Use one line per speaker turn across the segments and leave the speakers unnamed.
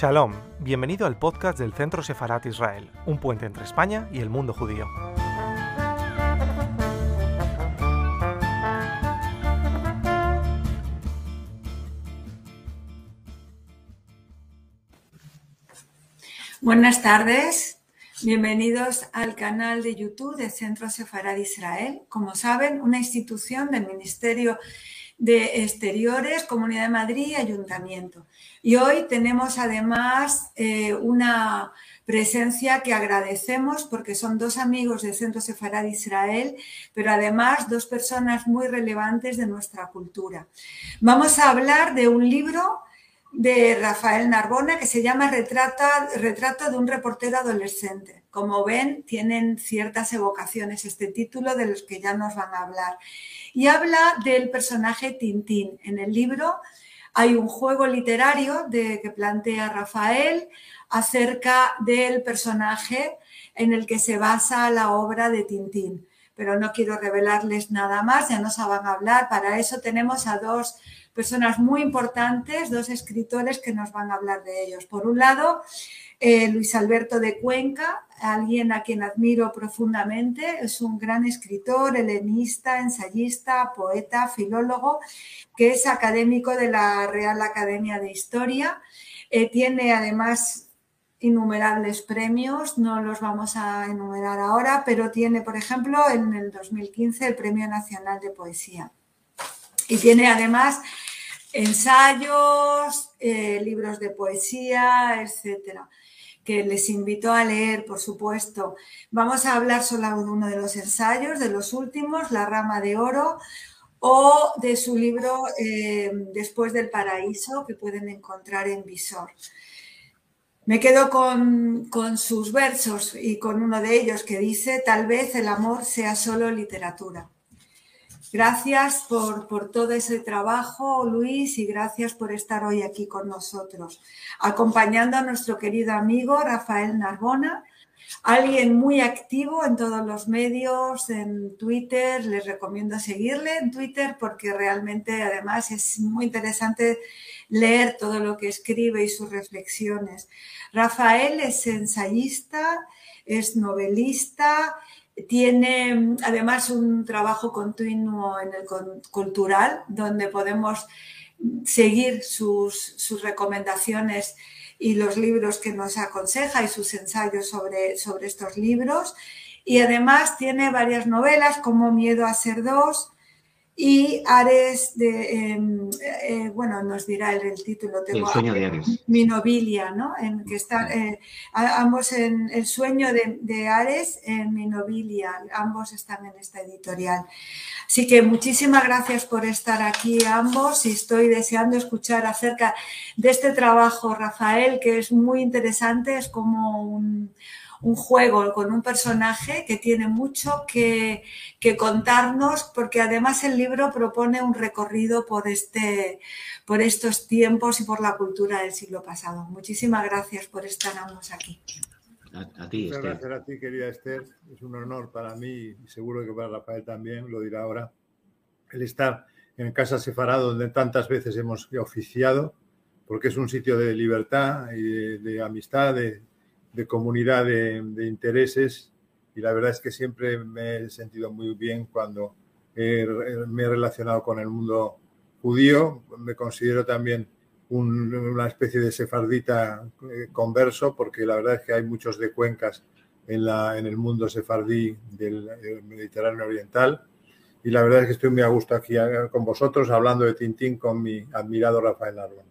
Shalom, bienvenido al podcast del Centro Sefarat Israel, un puente entre España y el mundo judío.
Buenas tardes, bienvenidos al canal de YouTube del Centro Sefarad Israel. Como saben, una institución del Ministerio de Exteriores, Comunidad de Madrid y Ayuntamiento. Y hoy tenemos además eh, una presencia que agradecemos porque son dos amigos del Centro Sefarad Israel, pero además dos personas muy relevantes de nuestra cultura. Vamos a hablar de un libro de Rafael Narbona que se llama Retrato de un reportero adolescente. Como ven, tienen ciertas evocaciones este título de los que ya nos van a hablar y habla del personaje Tintín. En el libro hay un juego literario de, que plantea Rafael acerca del personaje en el que se basa la obra de Tintín. Pero no quiero revelarles nada más, ya nos van a hablar. Para eso tenemos a dos personas muy importantes, dos escritores que nos van a hablar de ellos. Por un lado, eh, Luis Alberto de Cuenca, alguien a quien admiro profundamente, es un gran escritor, helenista, ensayista, poeta, filólogo, que es académico de la Real Academia de Historia. Eh, tiene además innumerables premios, no los vamos a enumerar ahora, pero tiene, por ejemplo, en el 2015 el Premio Nacional de Poesía. Y tiene además ensayos, eh, libros de poesía, etcétera que les invito a leer, por supuesto. Vamos a hablar solo de uno de los ensayos, de los últimos, La rama de oro, o de su libro eh, Después del paraíso, que pueden encontrar en Visor. Me quedo con, con, sus versos y con uno de ellos que dice, tal vez el amor sea solo literatura. Gracias por, todo ese trabajo, Luis, y gracias por estar hoy aquí con nosotros, acompañando a nuestro querido amigo Rafael Narbona, alguien muy activo en todos los medios, en Twitter, les recomiendo seguirle en Twitter porque realmente además es muy interesante leer todo lo que escribe y sus reflexiones. Rafael es ensayista, es novelista, tiene además un trabajo continuo en el cultural, donde podemos seguir sus, recomendaciones y los libros que nos aconseja y sus ensayos sobre, sobre estos libros. Y además tiene varias novelas como Miedo a ser dos, y Ares, de, em, eh, bueno, nos dirá el, título.
Tengo el sueño de Ares.
Minobilia, ¿no? En que está, eh, ambos en El sueño de, Ares, en Minobilia, ambos están en esta editorial. Así que muchísimas gracias por estar aquí ambos y estoy deseando escuchar acerca de este trabajo, Rafael, que es muy interesante, es como un un juego con un personaje que tiene mucho que, contarnos, porque además el libro propone un recorrido por, este, por estos tiempos y por la cultura del siglo pasado. Muchísimas gracias por estar ambos aquí.
A, ti, Muchas gracias a ti, querida Esther. Es un honor para mí y seguro que para Rafael también, lo dirá ahora, el estar en Casa Sefarado, donde tantas veces hemos oficiado, porque es un sitio de libertad y de, de amistad, de, de comunidad de, intereses y la verdad es que siempre me he sentido muy bien cuando me he relacionado con el mundo judío. Me considero también una especie de sefardita eh, converso porque la verdad es que hay muchos de cuencas en, la, en el mundo sefardí del, Mediterráneo Oriental. Y la verdad es que estoy muy a gusto aquí eh, con vosotros hablando de Tintín con mi admirado Rafael Arbona.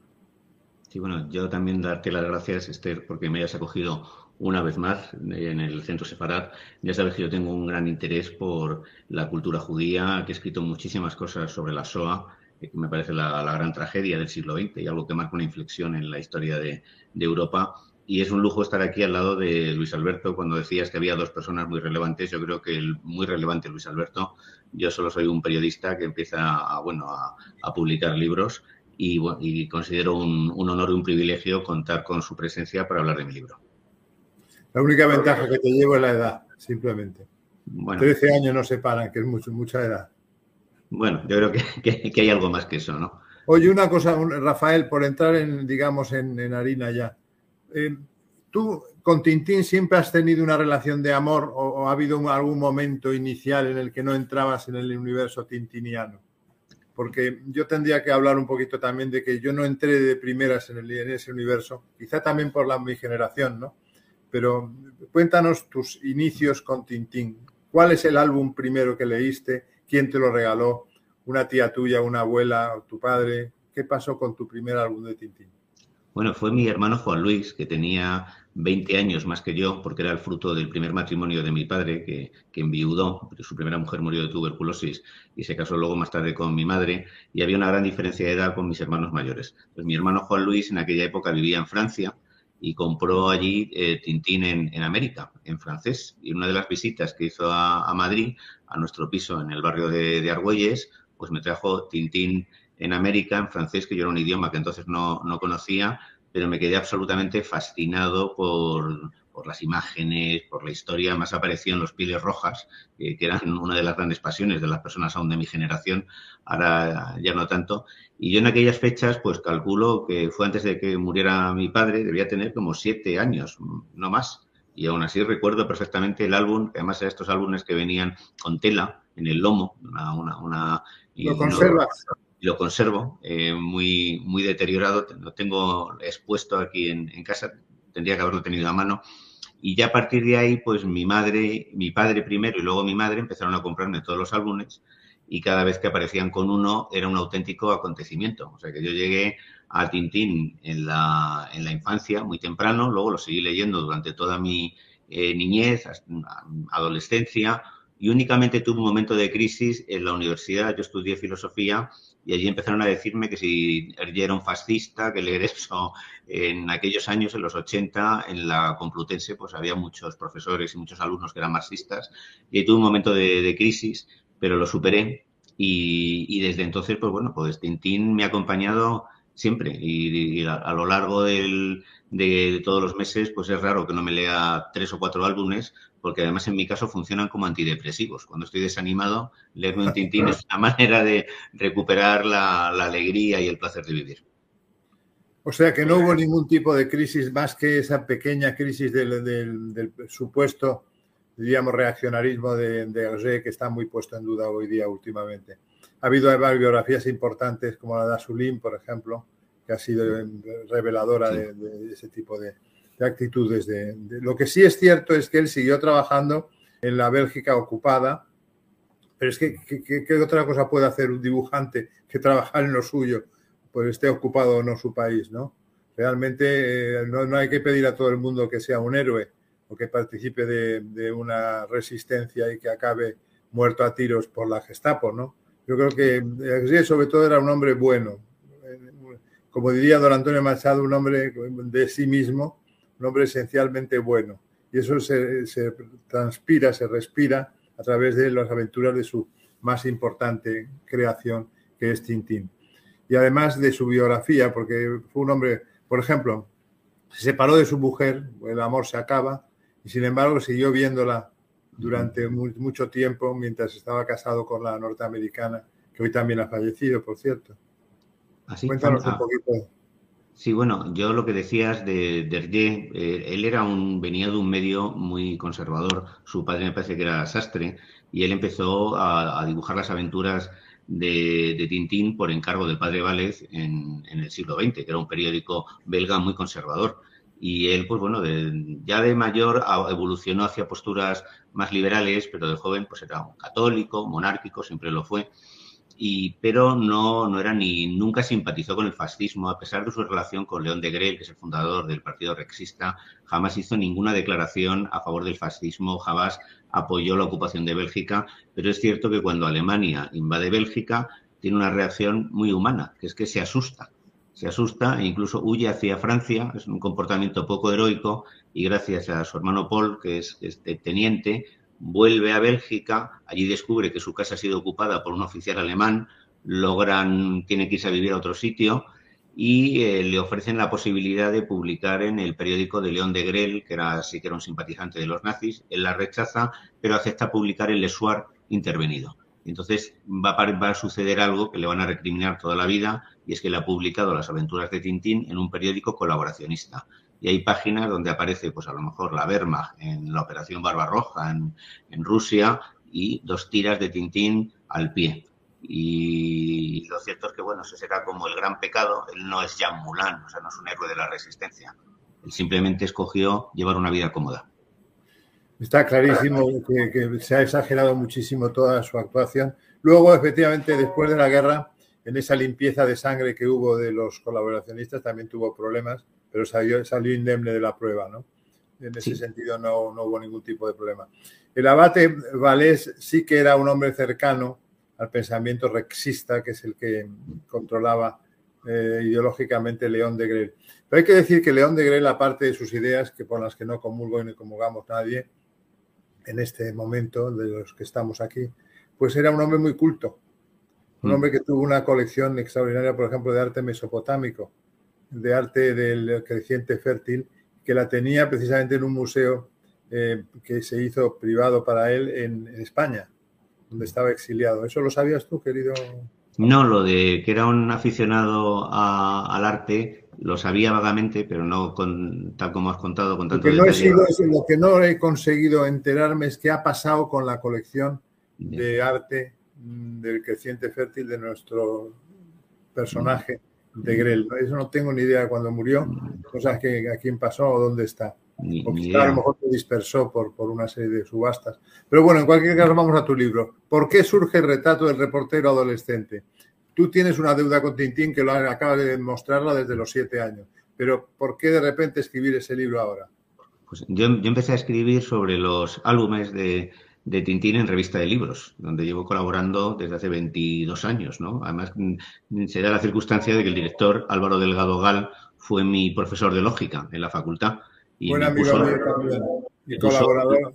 Sí, bueno, yo también darte las gracias, Esther, porque me hayas acogido una vez más en el Centro Separat. Ya sabes que yo tengo un gran interés por la cultura judía, que he escrito muchísimas cosas sobre la SOA, que me parece la, gran tragedia del siglo XX y algo que marca una inflexión en la historia de, Europa. Y es un lujo estar aquí al lado de Luis Alberto. Cuando decías que había dos personas muy relevantes, yo creo que el muy relevante Luis Alberto. Yo solo soy un periodista que empieza a, bueno, a publicar libros y, considero un, honor y un privilegio contar con su presencia para hablar de mi libro.
La única ventaja que te llevo es la edad, simplemente. Bueno, 13 años no separan, que es mucho, mucha edad.
Bueno, yo creo que, hay algo más que eso, ¿no?
Oye, una cosa, Rafael, por entrar en, digamos, en, harina ya. eh, ¿tú con Tintín siempre has tenido una relación de amor o, ha habido algún momento inicial en el que no entrabas en el universo tintiniano? Porque yo tendría que hablar un poquito también de que yo no entré de primeras en, en ese universo, quizá también por la, mi generación, ¿no? Pero cuéntanos tus inicios con Tintín. ¿Cuál es el álbum primero que leíste? ¿Quién te lo regaló? ¿Una tía tuya, una abuela, tu padre? ¿Qué pasó con tu primer álbum de Tintín?
Bueno, fue mi hermano Juan Luis, que tenía 20 años más que yo, porque era el fruto del primer matrimonio de mi padre, que, que enviudó, su primera mujer murió de tuberculosis y se casó luego más tarde con mi madre, y había una gran diferencia de edad con mis hermanos mayores. Pues mi hermano Juan Luis en aquella época vivía en Francia, y compró allí eh, Tintín en, América, en francés. Y una de las visitas que hizo a, Madrid, a nuestro piso en el barrio de, de, Argüelles, pues me trajo Tintín en América, en francés, que yo era un idioma que entonces no, no conocía, pero me quedé absolutamente fascinado por, por las imágenes, por la historia, más aparecían los pieles rojas, que eran una de las grandes pasiones de las personas aún de mi generación, ahora ya no tanto. Y yo en aquellas fechas, pues calculo que fue antes de que muriera mi padre, debía tener como siete años, no más. Y aún así recuerdo perfectamente el álbum, que además eran estos álbumes que venían con tela en el lomo, una... una,
¿Lo conservas?
Lo conservo eh, muy, muy deteriorado, lo tengo expuesto aquí en, en, casa, tendría que haberlo tenido a mano y ya a partir de ahí, pues mi madre, mi padre primero y luego mi madre empezaron a comprarme todos los álbumes y cada vez que aparecían con uno era un auténtico acontecimiento. O sea que yo llegué a Tintín en la, en la infancia, muy temprano, luego lo seguí leyendo durante toda mi eh, niñez, adolescencia, y únicamente tuve un momento de crisis en la universidad. Yo estudié filosofía y allí empezaron a decirme que si yo era un fascista, que leer eso en aquellos años, en los 80, en la Complutense, pues había muchos profesores y muchos alumnos que eran marxistas. Y tuve un momento de, crisis, pero lo superé. Y, desde entonces, pues bueno, pues Tintín me ha acompañado siempre. Y, a, lo largo de, de todos los meses, pues es raro que no me lea tres o cuatro álbumes, porque además en mi caso funcionan como antidepresivos. Cuando estoy desanimado, leerme un tintín es una manera de recuperar la, alegría y el placer de vivir.
O sea que no hubo ningún tipo de crisis más que esa pequeña crisis del, supuesto, diríamos, reaccionarismo de, de que está muy puesto en duda hoy día últimamente. Ha habido biografías importantes como la de Asulín, por ejemplo, que ha sido reveladora de ese tipo de, de actitudes. De, Lo que sí es cierto es que él siguió trabajando en la Bélgica ocupada, pero es que ¿qué, otra cosa puede hacer un dibujante que trabajar en lo suyo, pues esté ocupado o no su país, ¿no? Realmente eh, no, hay que pedir a todo el mundo que sea un héroe o que participe de, una resistencia y que acabe muerto a tiros por la Gestapo, ¿no? Yo creo que sobre todo era un hombre bueno, como diría don Antonio Machado, un hombre de sí mismo un hombre esencialmente bueno. Y eso se, transpira, se respira a través de las aventuras de su más importante creación, que es Tintín. Y además de su biografía, porque fue un hombre, por ejemplo, se separó de su mujer, el amor se acaba, y sin embargo siguió viéndola durante mucho tiempo mientras estaba casado con la norteamericana, que hoy también ha fallecido, por cierto.
Así Cuéntanos un poquito. Sí, bueno, yo lo que decías de Dergé, eh, él era un, venía de un medio muy conservador, su padre me parece que era sastre, y él empezó a, dibujar las aventuras de, Tintín por encargo del padre Vález en, el siglo XX, que era un periódico belga muy conservador. Y él, pues bueno, ya de mayor evolucionó hacia posturas más liberales, pero de joven pues era un católico, monárquico, siempre lo fue y, pero no, no era ni nunca simpatizó con el fascismo, a pesar de su relación con León de Grel, que es el fundador del Partido Rexista, jamás hizo ninguna declaración a favor del fascismo, jamás apoyó la ocupación de Bélgica, pero es cierto que cuando Alemania invade Bélgica tiene una reacción muy humana, que es que se asusta, se asusta e incluso huye hacia Francia, es un comportamiento poco heroico y gracias a su hermano Paul, que es este teniente, vuelve a Bélgica, allí descubre que su casa ha sido ocupada por un oficial alemán, logran, tiene que irse a vivir a otro sitio y eh, le ofrecen la posibilidad de publicar en el periódico de León de Grel, que era sí que era un simpatizante de los nazis, él la rechaza, pero acepta publicar el Lesuar intervenido. Entonces va a, va a, suceder algo que le van a recriminar toda la vida y es que le ha publicado las aventuras de Tintín en un periódico colaboracionista. Y hay páginas donde aparece, pues a lo mejor la Wehrmacht en la Operación Barbarroja en, en Rusia y dos tiras de Tintín al pie. Y lo cierto es que, bueno, ese será como el gran pecado. Él no es Jean Moulin, o sea, no es un héroe de la resistencia. Él simplemente escogió llevar una vida cómoda.
Está clarísimo que, se ha exagerado muchísimo toda su actuación. Luego, efectivamente, después de la guerra, en esa limpieza de sangre que hubo de los colaboracionistas, también tuvo problemas, pero salió, salió indemne de la prueba, ¿no? En ese sentido no, no, hubo ningún tipo de problema. El abate Valés sí que era un hombre cercano al pensamiento rexista, que es el que controlaba eh, ideológicamente León de Grel. Pero hay que decir que León de Grel, aparte de sus ideas, que por las que no comulgo ni comulgamos nadie, en este momento de los que estamos aquí, pues era un hombre muy culto, un mm. hombre que tuvo una colección extraordinaria, por ejemplo, de arte mesopotámico, de arte del creciente fértil, que la tenía precisamente en un museo eh, que se hizo privado para él en, España, donde estaba exiliado. ¿Eso lo sabías tú, querido?
No, lo de que era un aficionado al arte lo sabía vagamente, pero no con, tal como has contado con tanto
lo que, no he sido, lo que no he conseguido enterarme es qué ha pasado con la colección de arte mm, del creciente fértil de nuestro personaje de Grell. Eso no tengo ni idea de cuándo murió, cosas que a quién pasó o dónde está. o quizá a lo mejor se dispersó por, por una serie de subastas. Pero bueno, en cualquier caso, vamos a tu libro. ¿Por qué surge el retrato del reportero adolescente? Tú tienes una deuda con Tintín que lo acabas de demostrarla desde los siete años, pero ¿por qué de repente escribir ese libro ahora?
Pues yo, empecé a escribir sobre los álbumes de, Tintín en revista de libros, donde llevo colaborando desde hace 22 años, ¿no? Además, mm, se da la circunstancia de que el director Álvaro Delgado Gal fue mi profesor de lógica en la facultad.
Y Buen amigo mío también. Y colaborador.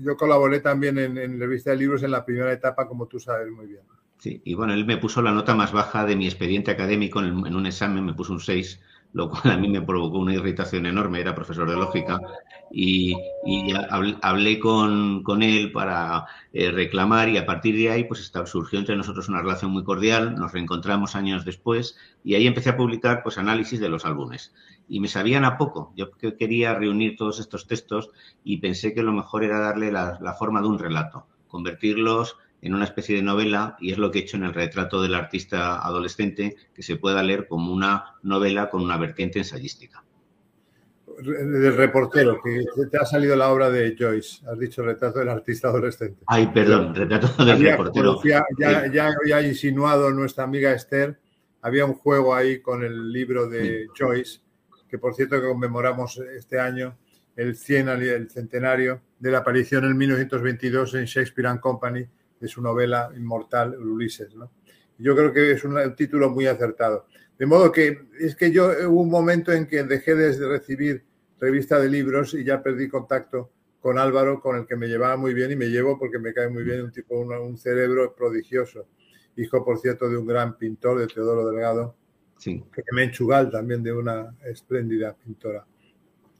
Yo colaboré también en, en revista de libros en la primera etapa, como tú sabes muy bien.
Sí, y bueno, él me puso la nota más baja de mi expediente académico en, un examen, me puso un 6, lo cual a mí me provocó una irritación enorme, era profesor de lógica, y, hablé con, él para eh, reclamar y a partir de ahí pues surgió entre nosotros una relación muy cordial, nos reencontramos años después y ahí empecé a publicar pues análisis de los álbumes. Y me sabían a poco, yo quería reunir todos estos textos y pensé que lo mejor era darle la forma de un relato, convertirlos en una especie de novela y es lo que he hecho en el retrato del artista adolescente, que se pueda leer como una novela con una vertiente ensayística.
Del reportero, que te ha salido la obra de Joyce, has dicho retrato del artista adolescente.
Ay, perdón, retrato del reportero.
Ya, ya, había insinuado nuestra amiga Esther, había un juego ahí con el libro de Joyce, que por cierto que conmemoramos este año el, cien, el centenario de la aparición en 1922 en Shakespeare and Company de su novela inmortal Ulises. ¿no? Yo creo que es un, título muy acertado. De modo que es que yo hubo un momento en que dejé de recibir revista de libros y ya perdí contacto con Álvaro, con el que me llevaba muy bien y me llevo porque me cae muy bien un tipo, un, cerebro prodigioso. Hijo, por cierto, de un gran pintor, de Teodoro Delgado, sí. que me enchugal también de una espléndida pintora.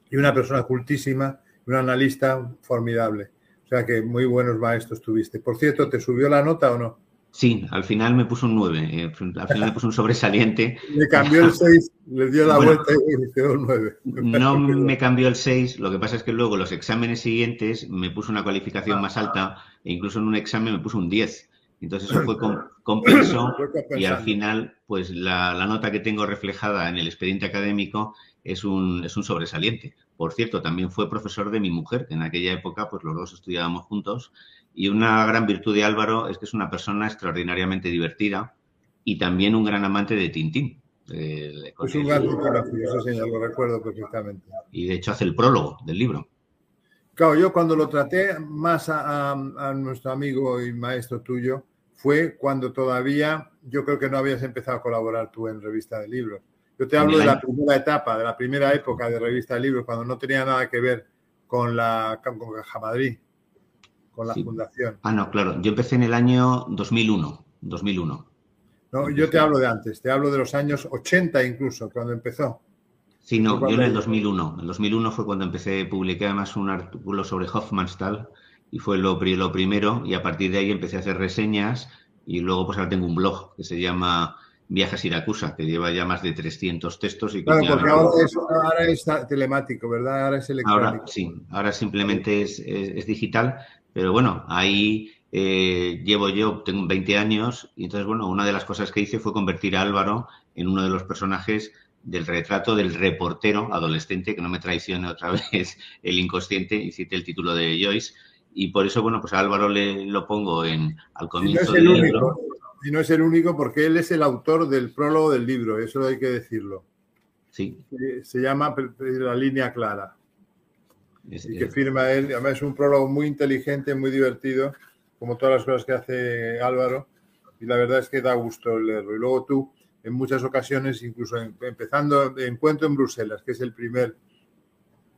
Y una persona cultísima, un analista formidable. O sea que muy buenos maestros tuviste. Por cierto, ¿te subió la nota o no?
Sí, al final me puso un 9, eh, al final me puso un sobresaliente.
Le cambió el 6, le dio la vuelta y quedó un 9.
No me cambió el 6, lo que pasa es que luego los exámenes siguientes me puso una cualificación más alta e incluso en un examen me puso un 10. Entonces eso fue compenso y al final pues la, la, nota que tengo reflejada en el expediente académico es un, es un sobresaliente. Por cierto, también fue profesor de mi mujer, que en aquella época pues los dos estudiábamos juntos. Y una gran virtud de Álvaro es que es una persona extraordinariamente divertida y también un gran amante de Tintín.
es un gran eso señor, lo recuerdo perfectamente.
Y de hecho hace el prólogo del libro.
Claro, yo cuando lo traté más a, a, nuestro amigo y maestro tuyo fue cuando todavía yo creo que no habías empezado a colaborar tú en revista de libros. Yo te hablo de la primera etapa, de la primera época de revista de libros, cuando no tenía nada que ver con la con Caja Madrid, con la fundación.
Ah, no, claro. Yo empecé en el año 2001. 2001.
No, yo te hablo de antes, te hablo de los años 80 incluso, cuando empezó.
Sí, no, yo en el 2001. En el 2001 fue cuando empecé, publiqué además un artículo sobre Hoffmannsthal y fue lo, lo primero y a partir de ahí empecé a hacer reseñas y luego pues ahora tengo un blog que se llama Viaje a Siracusa, que lleva ya más de 300 textos. Y
claro, porque ahora es, telemático, ¿verdad? Ahora es electrónico.
Ahora sí, ahora simplemente es, es, digital, pero bueno, ahí eh, llevo yo, tengo 20 años, y entonces, bueno, una de las cosas que hice fue convertir a Álvaro en uno de los personajes del retrato del reportero adolescente, que no me traicione otra vez el inconsciente, y el título de Joyce, y por eso, bueno, pues a Álvaro le lo pongo en al comienzo del libro.
Y no es el único porque él es el autor del prólogo del libro, eso hay que decirlo.
Sí.
Se llama La línea clara. y que firma él, además es un prólogo muy inteligente, muy divertido, como todas las cosas que hace Álvaro, y la verdad es que da gusto leerlo. Y luego tú, en muchas ocasiones, incluso empezando Encuentro en Bruselas, que es el primer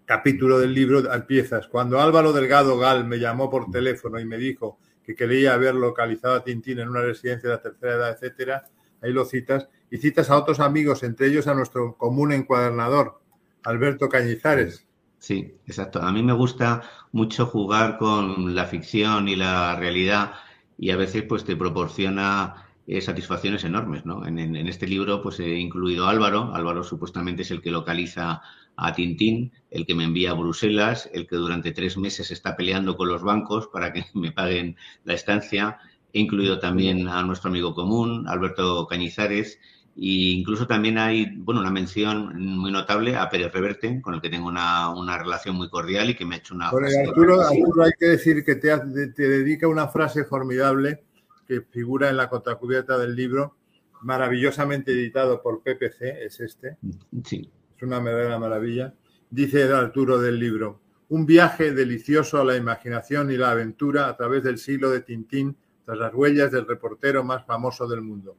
capítulo del libro, empiezas. Cuando Álvaro Delgado Gal me llamó por teléfono y me dijo que quería haber localizado a Tintín en una residencia de la tercera edad, etcétera, ahí lo citas, y citas a otros amigos, entre ellos a nuestro común encuadernador, Alberto Cañizares.
Sí, exacto. A mí me gusta mucho jugar con la ficción y la realidad y a veces pues te proporciona eh, satisfacciones enormes, ¿no? En, en, este libro pues he incluido a Álvaro. Álvaro supuestamente es el que localiza a Tintín, el que me envía a Bruselas, el que durante tres meses está peleando con los bancos para que me paguen la estancia. He incluido también a nuestro amigo común, Alberto Cañizares, e incluso también hay, bueno, una mención muy notable a Pérez Reverte, con el que tengo una, una relación muy cordial y que me ha hecho una...
Arturo, Arturo, hay que decir que te, te, dedica una frase formidable que figura en la contracubierta del libro, maravillosamente editado por PPC, es este.
Sí
una verdadera maravilla. Dice Arturo del libro, un viaje delicioso a la imaginación y la aventura a través del siglo de Tintín tras las huellas del reportero más famoso del mundo.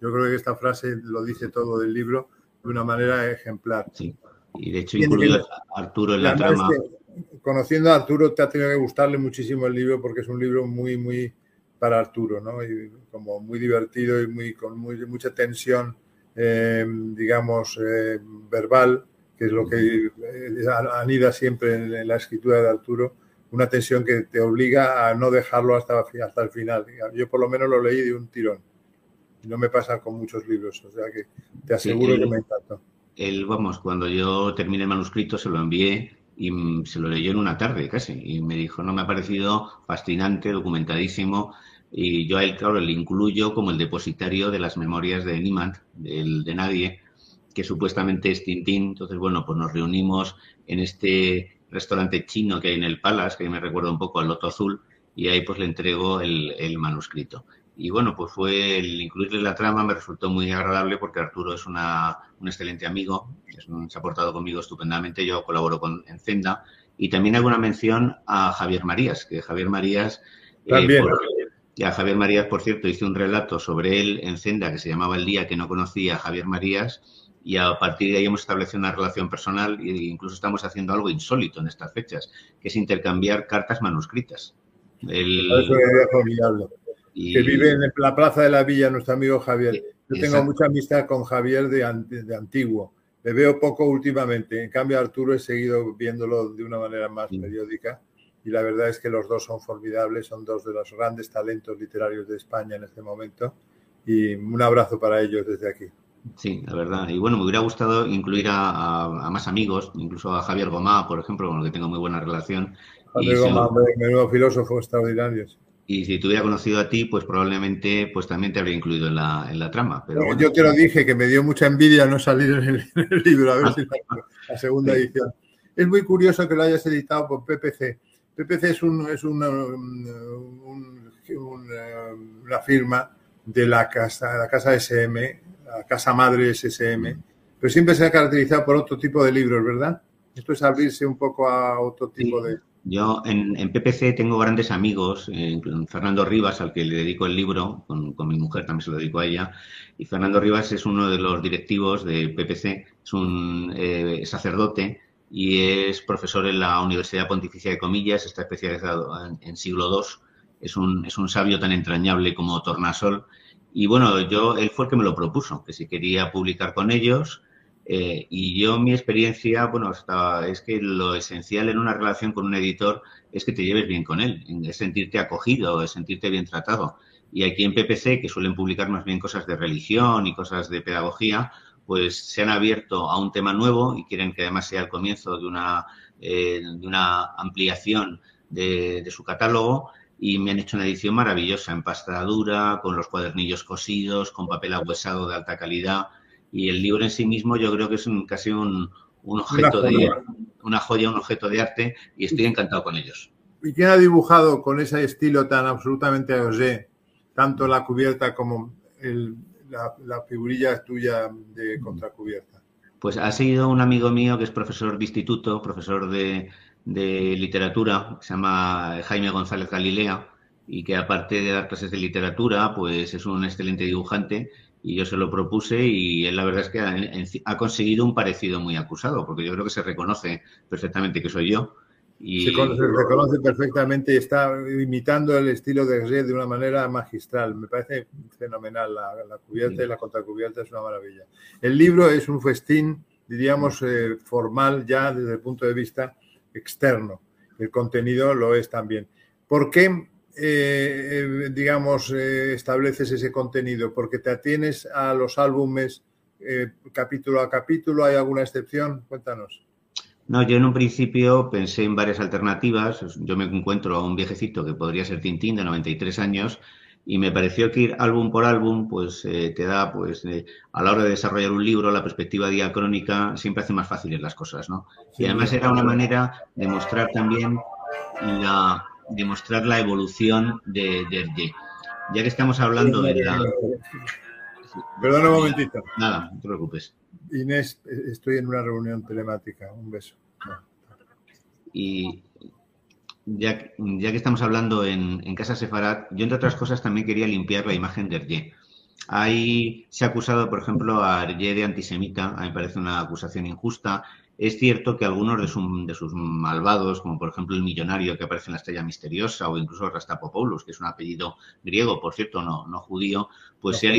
Yo creo que esta frase lo dice todo del libro de una manera ejemplar.
Sí, y de hecho incluido Arturo en la, trama.
conociendo a Arturo te ha tenido que gustarle muchísimo el libro porque es un libro muy, muy para Arturo, ¿no? Y como muy divertido y muy con muy, mucha tensión eh, digamos, eh, verbal, que es lo que anida siempre en, la escritura de Arturo, una tensión que te obliga a no dejarlo hasta, hasta el final. Yo por lo menos lo leí de un tirón. No me pasa con muchos libros, o sea que te aseguro que me encantó.
El, vamos, cuando yo terminé el manuscrito se lo envié y se lo leyó en una tarde casi. Y me dijo, no, me ha parecido fascinante, documentadísimo y yo a él, claro, le incluyo como el depositario de las memorias de Niemand, del de nadie, que supuestamente es Tintín. Entonces, bueno, pues nos reunimos en este restaurante chino que hay en el Palace, que me recuerda un poco al Loto Azul, y ahí pues le entrego el, manuscrito. Y bueno, pues fue el incluirle la trama me resultó muy agradable porque Arturo es una, un excelente amigo, es se ha portado conmigo estupendamente, yo colaboro con Encenda y también hago una mención a Javier Marías, que Javier Marías
eh, también.
Y a Javier Marías, por cierto, hice un relato sobre él en Senda que se llamaba El día que no conocía a Javier Marías y a partir de ahí hemos establecido una relación personal e incluso estamos haciendo algo insólito en estas fechas, que es intercambiar cartas manuscritas.
El... Eso es formidable. Que vive en la Plaza de la Villa, nuestro amigo Javier. Yo tengo mucha amistad con Javier de, de, antiguo. Le veo poco últimamente. En cambio, Arturo he seguido viéndolo de una manera más periódica y la verdad es que los dos son formidables, son dos de los grandes talentos literarios de España en este momento y un abrazo para ellos desde aquí.
Sí, la verdad. Y bueno, me hubiera gustado incluir a, más amigos, incluso a Javier Gomá, por ejemplo, con el que tengo muy buena relación.
Javier Gomá, menudo filósofo extraordinario.
Y si te hubiera conocido a ti, pues probablemente pues también te habría incluido en la, en la trama. Pero
Yo te lo dije, que me dio mucha envidia no salir en el, libro, a ver si la, la segunda edición. Es muy curioso que lo hayas editado por PPC PPC es, un, es una, una, firma de la casa, la casa SM, la casa madre SSM, pero siempre se ha caracterizado por otro tipo de libros, ¿verdad? Esto es abrirse un poco a otro tipo de...
Yo en, en, PPC tengo grandes amigos, eh, Fernando Rivas, al que le dedico el libro, con, con, mi mujer también se lo dedico a ella, y Fernando Rivas es uno de los directivos de PPC, es un eh, sacerdote y es profesor en la Universidad Pontificia de Comillas, está especializado en, siglo II, es un, es un sabio tan entrañable como Tornasol. Y bueno, yo, él fue el que me lo propuso, que si quería publicar con ellos. Eh, y yo, mi experiencia, bueno, es que lo esencial en una relación con un editor es que te lleves bien con él, es sentirte acogido, es sentirte bien tratado. Y aquí en PPC, que suelen publicar más bien cosas de religión y cosas de pedagogía, pues se han abierto a un tema nuevo y quieren que además sea el comienzo de una, eh, de una ampliación de, de, su catálogo. Y me han hecho una edición maravillosa en pasta dura, con los cuadernillos cosidos, con papel ahuesado de alta calidad. Y el libro en sí mismo yo creo que es un, casi un, un objeto de una joya, un objeto de arte y estoy encantado con ellos.
¿Y quién ha dibujado con ese estilo tan absolutamente Auger, tanto la cubierta como el, la, la, figurilla tuya de contracubierta?
Pues ha sido un amigo mío que es profesor de instituto, profesor de, de literatura, se llama Jaime González Galilea, y que aparte de dar clases de literatura, pues es un excelente dibujante y yo se lo propuse y él la verdad es que ha, ha, conseguido un parecido muy acusado, porque yo creo que se reconoce perfectamente que soy yo.
Y... Se, conoce, se reconoce perfectamente y está imitando el estilo de Hergé de una manera magistral. Me parece fenomenal. La, la cubierta sí. y la contracubierta es una maravilla. El libro es un festín, diríamos, eh, formal ya desde el punto de vista externo. El contenido lo es también. ¿Por qué eh, digamos, eh, estableces ese contenido? ¿Porque te atienes a los álbumes capítulo a capítulo? ¿Hay alguna excepción? Cuéntanos.
No, yo en un principio pensé en varias alternativas. Yo me encuentro a un viejecito que podría ser Tintín de 93 años y me pareció que ir álbum por álbum pues eh, te da pues eh, a la hora de desarrollar un libro la perspectiva diacrónica siempre hace más fáciles las cosas no y además era una manera de mostrar también la demostrar la evolución de, de Hergé. Ya que estamos hablando de la...
Perdona un momentito.
Nada, no te preocupes.
Inés, estoy en una reunión telemática. Un beso.
Y ya, que estamos hablando en, en Casa Sefarat, yo entre otras cosas también quería limpiar la imagen de Hergé. Ahí se ha acusado, por ejemplo, a Hergé de antisemita. A mí me parece una acusación injusta. Es cierto que algunos de, su, de, sus malvados, como por ejemplo el millonario que aparece en la estrella misteriosa o incluso Rastapopoulos, que es un apellido griego, por cierto, no, no judío, pues se han,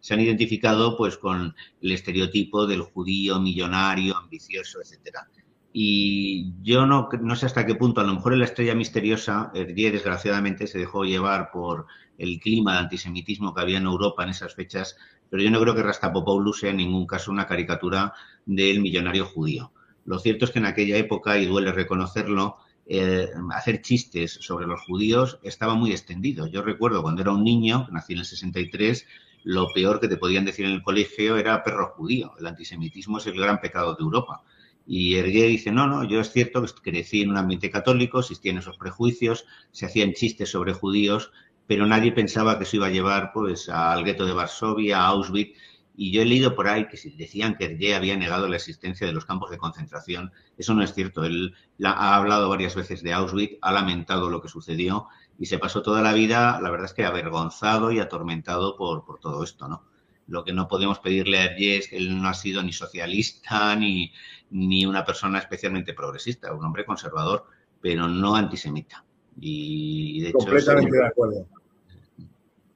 se han, identificado pues con el estereotipo del judío millonario, ambicioso, etcétera. Y yo no, no sé hasta qué punto, a lo mejor en la estrella misteriosa, Hergé desgraciadamente se dejó llevar por el clima de antisemitismo que había en Europa en esas fechas, pero yo no creo que Rastapopoulos sea en ningún caso una caricatura del millonario judío. Lo cierto es que en aquella época, y duele reconocerlo, eh, hacer chistes sobre los judíos estaba muy extendido. Yo recuerdo cuando era un niño, nací en el 63, lo peor que te podían decir en el colegio era perro judío. El antisemitismo es el gran pecado de Europa. Y Hergé dice, no, no, yo es cierto que crecí en un ambiente católico, existían esos prejuicios, se hacían chistes sobre judíos, pero nadie pensaba que eso iba a llevar pues al gueto de Varsovia, a Auschwitz, y yo he leído por ahí que decían que Hergé había negado la existencia de los campos de concentración. Eso no es cierto. Él ha hablado varias veces de Auschwitz, ha lamentado lo que sucedió y se pasó toda la vida, la verdad es que avergonzado y atormentado por, por todo esto, ¿no? Lo que no podemos pedirle a Hergé es que él no ha sido ni socialista ni, ni una persona especialmente progresista, un hombre conservador, pero no antisemita. Y de hecho.
Completamente de acuerdo.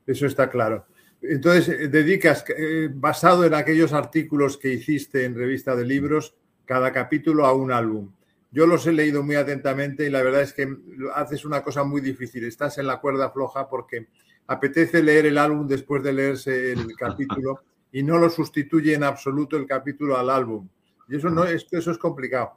Eso está claro. Entonces, dedicas, eh, basado en aquellos artículos que hiciste en revista de libros, cada capítulo a un álbum. Yo los he leído muy atentamente y la verdad es que haces una cosa muy difícil. Estás en la cuerda floja porque apetece leer el álbum después de leerse el capítulo y no lo sustituye en absoluto el capítulo al álbum. Y eso, no, eso es complicado.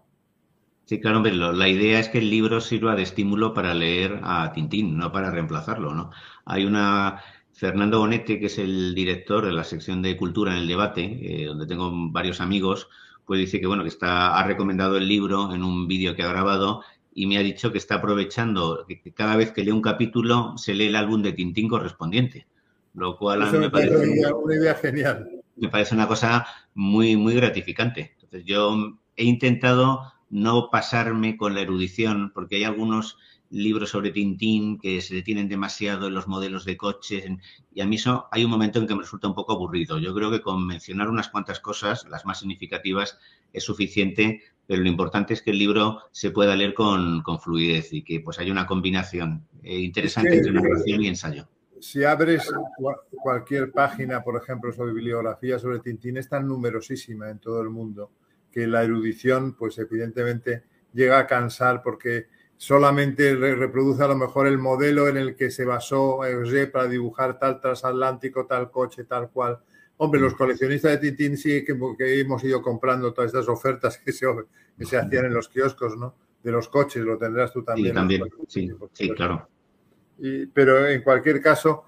Sí, claro, pero la idea es que el libro sirva de estímulo para leer a Tintín, no para reemplazarlo, ¿no? Hay una Fernando Bonete, que es el director de la sección de cultura en el debate, eh, donde tengo varios amigos, pues dice que bueno, que está, ha recomendado el libro en un vídeo que ha grabado y me ha dicho que está aprovechando que cada vez que lee un capítulo se lee el álbum de Tintín correspondiente. Lo cual a mí me, parece
una idea, una idea genial.
Me parece una cosa muy, muy gratificante. Entonces yo he intentado no pasarme con la erudición, porque hay algunos libros sobre Tintín que se detienen demasiado en los modelos de coches y a mí eso hay un momento en que me resulta un poco aburrido. Yo creo que con mencionar unas cuantas cosas, las más significativas, es suficiente, pero lo importante es que el libro se pueda leer con, con fluidez y que pues haya una combinación eh, interesante entre narración y ensayo.
Si abres cualquier página, por ejemplo, sobre bibliografía sobre Tintín, es tan numerosísima en todo el mundo que la erudición, pues evidentemente llega a cansar porque solamente reproduce a lo mejor el modelo en el que se basó Hergé para dibujar tal transatlántico, tal coche, tal cual. Hombre, los coleccionistas de Tintín sí que, hemos ido comprando todas estas ofertas que se, que se hacían en los kioscos, ¿no? De los coches, lo tendrás tú también.
Sí, también, sí, sí, claro.
pero en cualquier caso,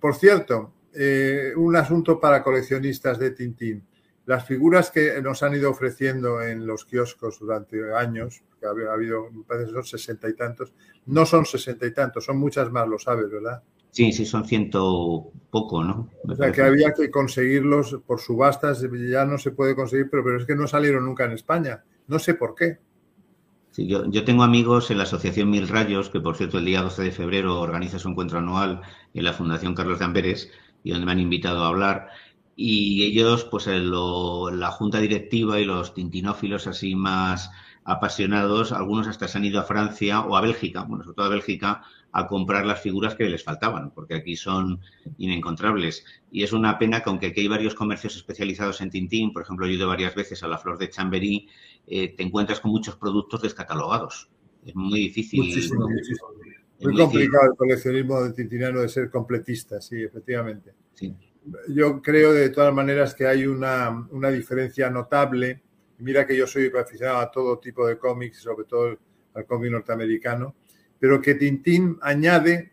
por cierto, eh, un asunto para coleccionistas de Tintín. Las figuras que nos han ido ofreciendo en los kioscos durante años, que ha habido, me parece son sesenta y tantos, no son sesenta y tantos, son muchas más, lo sabes, ¿verdad?
Sí, sí, son ciento poco, ¿no?
o sea, que había que conseguirlos por subastas, ya no se puede conseguir, pero, pero es que no salieron nunca en España. No sé por qué.
Sí, yo, yo, tengo amigos en la Asociación Mil Rayos, que por cierto el día 12 de febrero organiza su encuentro anual en la Fundación Carlos de Amberes, y donde me han invitado a hablar y ellos, pues la junta directiva y los tintinófilos así más apasionados, algunos hasta se han ido a Francia o a Bélgica, bueno, sobre todo a Bélgica, a comprar las figuras que les faltaban, porque aquí son inencontrables. Y es una pena que aunque aquí hay varios comercios especializados en Tintín, por ejemplo, yo he ido varias veces a la Flor de Chamberí, eh, te encuentras con muchos productos descatalogados. Es muy difícil.
Muchísimo, muchísimo. Muy, complicado el coleccionismo de tintinano de ser completista, sí, efectivamente. Sí yo creo de todas maneras que hay una, diferencia notable. Mira que yo soy aficionado a todo tipo de cómics, sobre todo al cómic norteamericano, pero que Tintín añade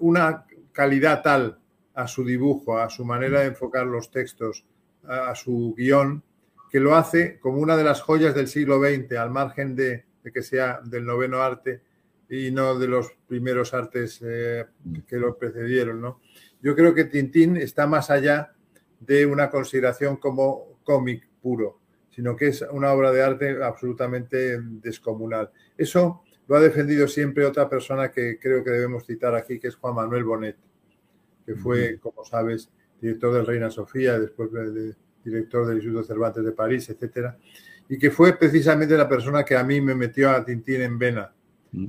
una calidad tal a su dibujo, a su manera de enfocar los textos, a, su guion, que lo hace como una de las joyas del siglo XX, al margen de, que sea del noveno arte y no de los primeros artes eh, que lo precedieron, ¿no? Yo creo que Tintín está más allá de una consideración como cómic puro, sino que es una obra de arte absolutamente descomunal. Eso lo ha defendido siempre otra persona que creo que debemos citar aquí, que es Juan Manuel Bonet, que fue, como sabes, director del Reina Sofía, después de, director del Instituto Cervantes de París, etcétera, y que fue precisamente la persona que a mí me metió a Tintín en vena,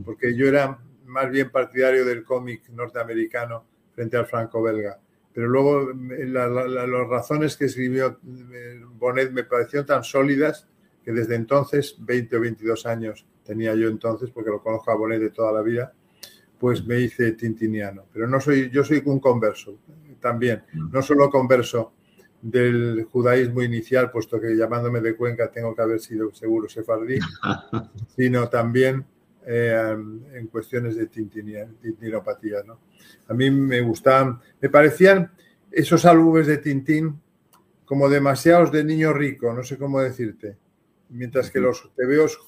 porque yo era más bien partidario del cómic norteamericano frente al franco-belga. Pero luego las razones que escribió eh, Bonet me parecieron tan sólidas que desde entonces, 20 o 22 años tenía yo entonces, porque lo conozco a Bonet de toda la vida, pues me hice tintiniano. Pero no soy, yo soy un converso también, no solo converso del judaísmo inicial, puesto que llamándome de Cuenca tengo que haber sido seguro sefardí, sino también eh, en cuestiones de tintinopatía. ¿no? A mí me gustaban, me parecían esos álbumes de Tintín como demasiados de niño rico, no sé cómo decirte. Mientras que los tebeos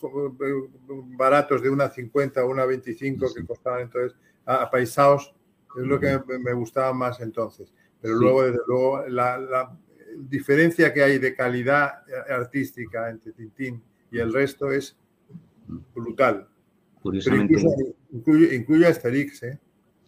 baratos de una 50 o una 25 que costaban entonces apaisados es lo que me gustaba más entonces. Pero luego, desde luego, la, la diferencia que hay de calidad artística entre Tintín y el resto es brutal.
Curiosamente.
Incluye, a Asterix, ¿eh?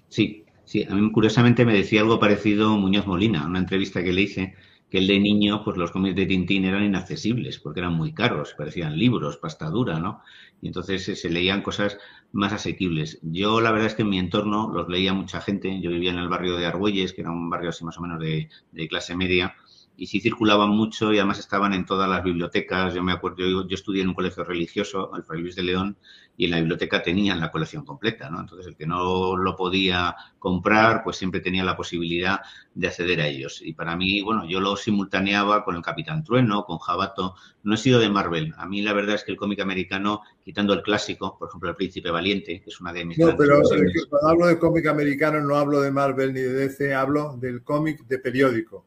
Sí, sí. A mí curiosamente me decía algo parecido Muñoz Molina, una entrevista que le hice, que el de niño, pues los cómics de Tintín eran inaccesibles porque eran muy caros, parecían libros, pasta dura, ¿no? Y entonces eh, se leían cosas más asequibles. Yo la verdad es que en mi entorno los leía mucha gente. Yo vivía en el barrio de Argüelles, que era un barrio así más o menos de, de clase media y sí circulaban mucho y además estaban en todas las bibliotecas. Yo me acuerdo, yo, yo estudié en un colegio religioso, el Fray Luis de León, y en la biblioteca tenían la colección completa, ¿no? Entonces el que no lo podía comprar, pues siempre tenía la posibilidad de acceder a ellos. Y para mí, bueno, yo lo simultaneaba con el Capitán Trueno, con Jabato. No he sido de Marvel. A mí la verdad es que el cómic americano, quitando el clásico, por ejemplo, El Príncipe Valiente, que es una de mis...
No, pero cuando hablo de cómic americano no hablo de Marvel ni de DC, hablo del cómic de periódico.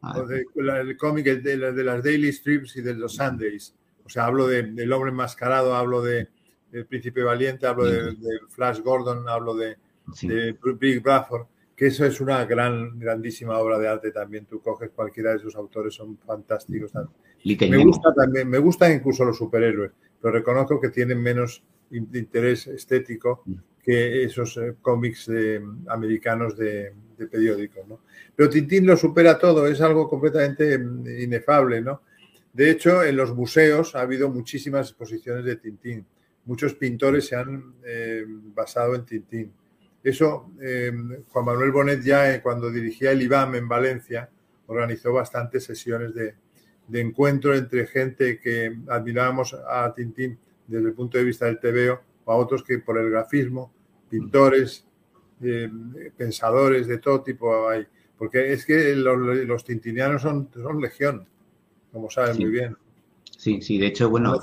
Ah. el cómic de, las daily strips y de los Sundays. O sea, hablo del hombre enmascarado, hablo de, del príncipe valiente, hablo de, Flash Gordon, hablo de, Big Bradford, que eso es una gran, grandísima obra de arte también. Tú coges cualquiera de sus autores, son fantásticos. Me gusta también, me gustan incluso los superhéroes, pero reconozco que tienen menos interés estético que esos eh, cómics americanos de, de periódicos, ¿no? Pero Tintín lo supera todo, es algo completamente mm, inefable, ¿no? De hecho, en los museos ha habido muchísimas exposiciones de Tintín. Muchos pintores se han eh, basado en Tintín. Eso, eh, Juan Manuel Bonet ya eh, cuando dirigía el IBAM en Valencia, organizó bastantes sesiones de, encuentro entre gente que admirábamos a Tintín desde el punto de vista del TVO o a otros que por el grafismo, pintores, eh, pensadores de todo tipo hay. Porque es que los, tintinianos son, son legión, como saben muy bien.
Sí, sí, de hecho, bueno,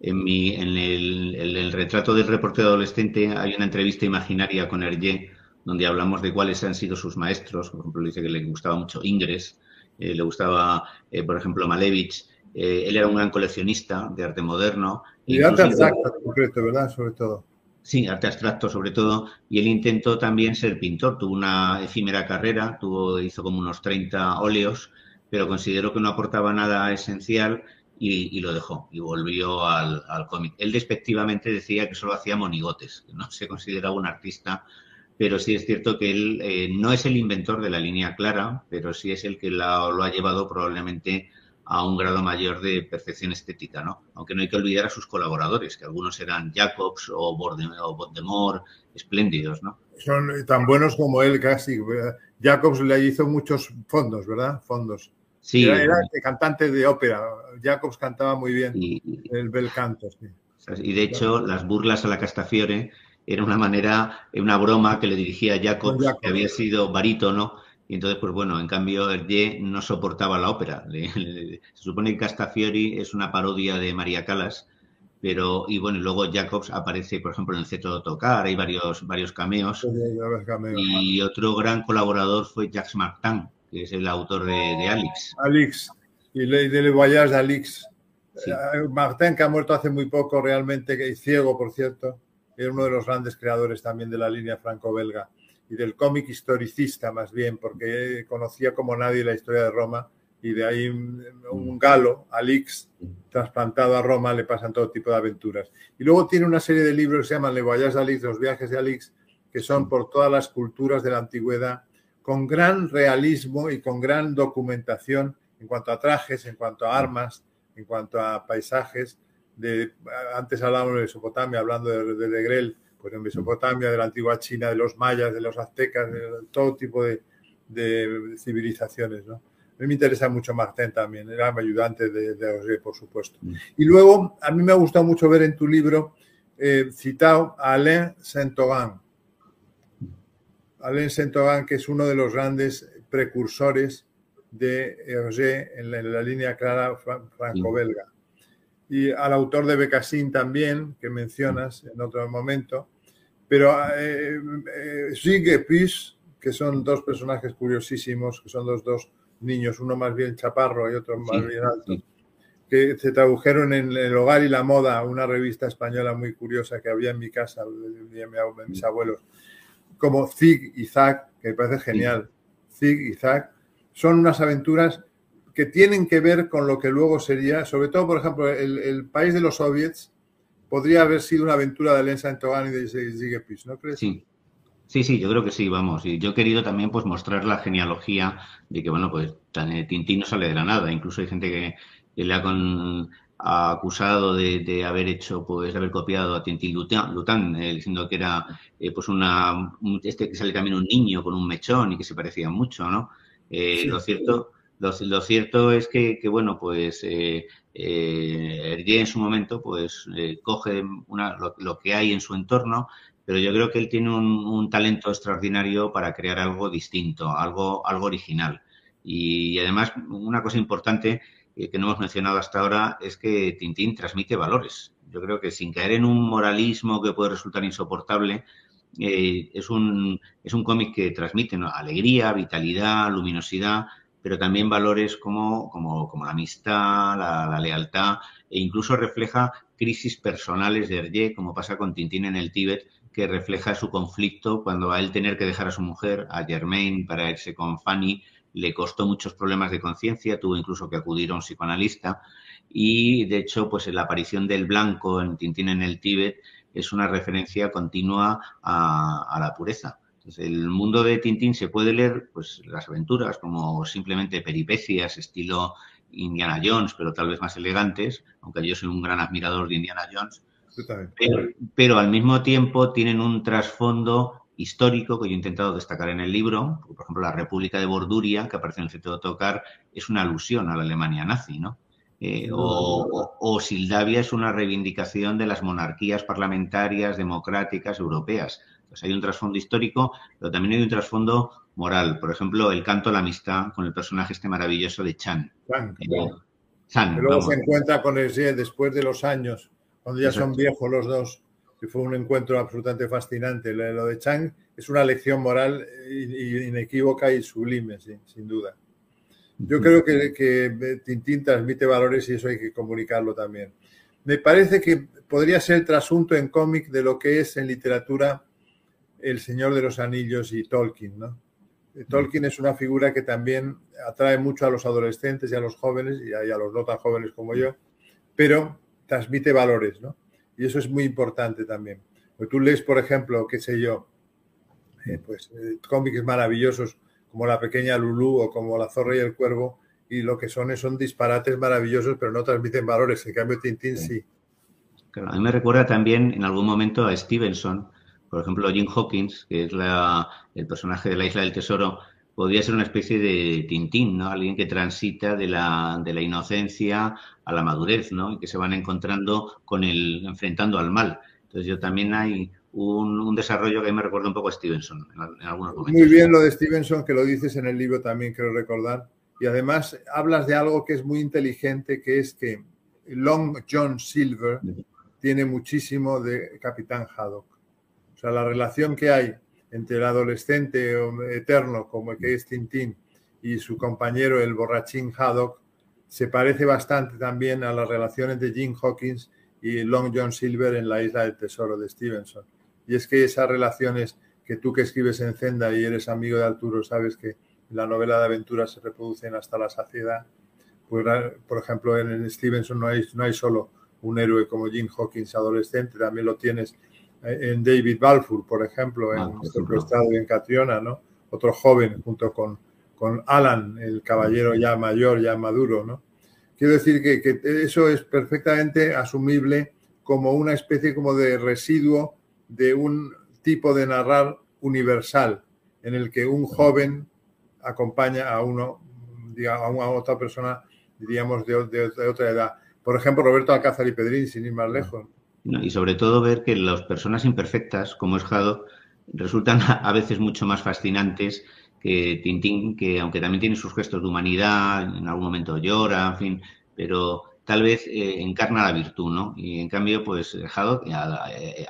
en, mi, en el, retrato del reportero adolescente hay una entrevista imaginaria con Hergé donde hablamos de cuáles han sido sus maestros. Por ejemplo, dice que le gustaba mucho Ingres, eh, le gustaba, eh, por ejemplo, Malevich. él era un gran coleccionista de arte moderno.
Y de arte abstracto, concreto, ¿verdad? Sobre todo.
Sí, arte abstracto sobre todo. Y él intentó también ser pintor. Tuvo una efímera carrera, tuvo, hizo como unos 30 óleos, pero consideró que no aportaba nada esencial y, lo dejó y volvió al, cómic. Él despectivamente decía que solo hacía monigotes, no se consideraba un artista, pero sí es cierto que él eh, no es el inventor de la línea clara, pero sí es el que lo ha llevado probablemente a un grado mayor de perfección estética, ¿no? Aunque no hay que olvidar a sus colaboradores, que algunos eran Jacobs o Bordemore, espléndidos, ¿no?
Son tan buenos como él casi. Jacobs le hizo muchos fondos, ¿verdad? Fondos. Sí. Era, cantante de ópera. Jacobs cantaba muy bien el bel canto.
Y de hecho, las burlas a la Castafiore era una manera, una broma que le dirigía Jacobs, Jacobs. que había sido barítono y entonces, pues bueno, en cambio, Hergé no soportaba la ópera. se supone que Castafiori es una parodia de María Calas, pero, y bueno, luego Jacobs aparece, por ejemplo, en el Centro de Tocar, hay varios, varios cameos. Y otro gran colaborador fue Jacques Martin, que es el autor de, de Alix.
Alix, y de Le Voyage d'Alix. Eh, Martin, que ha muerto hace muy poco realmente, que es ciego, por cierto, era uno de los grandes creadores también de la línea franco-belga y del cómic historicista más bien, porque conocía como nadie la historia de Roma y de ahí un galo, Alix, trasplantado a Roma, le pasan todo tipo de aventuras. Y luego tiene una serie de libros que se llaman Le Voyage d'Alix, los viajes de Alix, que son por todas las culturas de la antigüedad, con gran realismo y con gran documentación en cuanto a trajes, en cuanto a armas, en cuanto a paisajes. De, antes hablábamos de Mesopotamia, hablando de, de, de Grel, pues en Mesopotamia, de la antigua China, de los mayas, de los aztecas, de todo tipo de, civilizaciones. ¿no? A mí me interesa mucho Martín también, era mi ayudante de, de por supuesto. Mm. Y luego, a mí me ha gustado mucho ver en tu libro eh, citado a Alain Saint-Aubin. Alain Saint-Aubin, que es uno de los grandes precursores de Hergé en la, línea clara franco-belga y al autor de Becassin también, que mencionas en otro momento. Pero eh, eh, que son dos personajes curiosísimos, que son los dos niños, uno más bien chaparro y otro más bien alto, que se tradujeron en El Hogar y la Moda, una revista española muy curiosa que había en mi casa, de, mis abuelos, como Zig y Zack, que me parece genial. Zig y Zack son unas aventuras que tienen que ver con lo que luego sería, sobre todo, por ejemplo, el, país de los soviets podría haber sido una aventura de Lensa Entogan y de Zigepis, ¿no crees?
Sí. Sí, sí, yo creo que sí, vamos. Y yo he querido también pues mostrar la genealogía de que, bueno, pues eh, Tintín no sale de la nada. Incluso hay gente que, le ha, con, acusado de, haber hecho, pues, de haber copiado a Tintín Lután, eh, diciendo que era, eh, pues, una, este que sale también un niño con un mechón y que se parecía mucho, ¿no? Lo cierto lo, cierto es que, bueno, pues eh, eh, en su momento pues eh, coge una, lo, que hay en su entorno, pero yo creo que él tiene un, talento extraordinario para crear algo distinto, algo, algo original. Y, además, una cosa importante eh, que no hemos mencionado hasta ahora es que Tintín transmite valores. Yo creo que sin caer en un moralismo que puede resultar insoportable, es un, es un cómic que transmite alegría, vitalidad, luminosidad, pero también valores como, como, como la amistad, la, lealtad e incluso refleja crisis personales de Hergé, como pasa con Tintín en el Tíbet, que refleja su conflicto cuando a él tener que dejar a su mujer, a Germain, para irse con Fanny, le costó muchos problemas de conciencia, tuvo incluso que acudir a un psicoanalista. Y de hecho pues la aparición del blanco en Tintín en el Tíbet es una referencia continua a la pureza el mundo de Tintín se puede leer, pues, las aventuras como simplemente peripecias, estilo Indiana Jones, pero tal vez más elegantes, aunque yo soy un gran admirador de Indiana Jones. Pero, al mismo tiempo tienen un trasfondo histórico que yo he intentado destacar en el libro. Por ejemplo, la República de Borduria, que aparece en el centro de Tocar, es una alusión a la Alemania nazi, ¿no? Eh, o, Sildavia es una reivindicación de las monarquías parlamentarias democráticas europeas. Pues hay un trasfondo histórico, pero también hay un trasfondo moral. Por ejemplo, el canto a la amistad con el personaje este maravilloso de Chan. Chan,
eh, que luego se encuentra con él después de los años, cuando ya son viejos los dos, que fue un encuentro absolutamente fascinante. Lo de Chang es una lección moral inequívoca y sublime, sin duda. Yo creo que, que Tintín transmite valores y eso hay que comunicarlo también. Me parece que podría ser el trasunto en cómic de lo que es en literatura El Señor de los Anillos y Tolkien, ¿no? Tolkien es una figura que también atrae mucho a los adolescentes y a los jóvenes y a, los no tan jóvenes como yo, pero transmite valores, ¿no? Y eso es muy importante también. tú lees, por ejemplo, qué sé yo, eh, pues eh, cómics maravillosos como La pequeña Lulú o como La zorra y el cuervo, y lo que son son disparates maravillosos, pero no transmiten valores. En cambio, Tintín sí.
a mí me recuerda también en algún momento a Stevenson, por ejemplo, Jim Hawkins, que es el personaje de la Isla del Tesoro, podría ser una especie de Tintín, ¿no? Alguien que transita de la, de la inocencia a la madurez, ¿no? Y que se van encontrando con el, enfrentando al mal. Entonces yo también hay un, desarrollo que me recuerda un poco a Stevenson en, algunos momentos.
Muy bien lo de Stevenson, que lo dices en el libro también, quiero recordar. Y además hablas de algo que es muy inteligente, que es que Long John Silver tiene muchísimo de Capitán Haddock. O sea, la relación que hay entre el adolescente eterno como el que es Tintín y su compañero el borrachín Haddock se parece bastante también a las relaciones de Jim Hawkins y Long John Silver en la isla del tesoro de Stevenson. Y es que esas relaciones que tú que escribes en Zenda y eres amigo de Arturo, sabes que la novela de aventuras se reproducen hasta la saciedad. Pues, por ejemplo, en Stevenson no hay, no hay solo un héroe como Jim Hawkins adolescente, también lo tienes en David Balfour, por ejemplo, en ah, Estado en Catriona, ¿no? Otro joven junto con, con Alan, el caballero ya mayor, ya maduro, ¿no? Quiero decir que, que eso es perfectamente asumible como una especie como de residuo de un tipo de narrar universal en el que un joven acompaña a uno, digamos, a otra persona, diríamos, de, otra edad. Por ejemplo, Roberto Alcázar y Pedrín, sin ir más lejos.
Y sobre todo ver que las personas imperfectas, como es Jado, resultan a veces mucho más fascinantes que Tintín, que aunque también tiene sus gestos de humanidad, en algún momento llora, en fin, pero tal vez eh, encarna la virtud, ¿no? Y en cambio, pues Jado eh,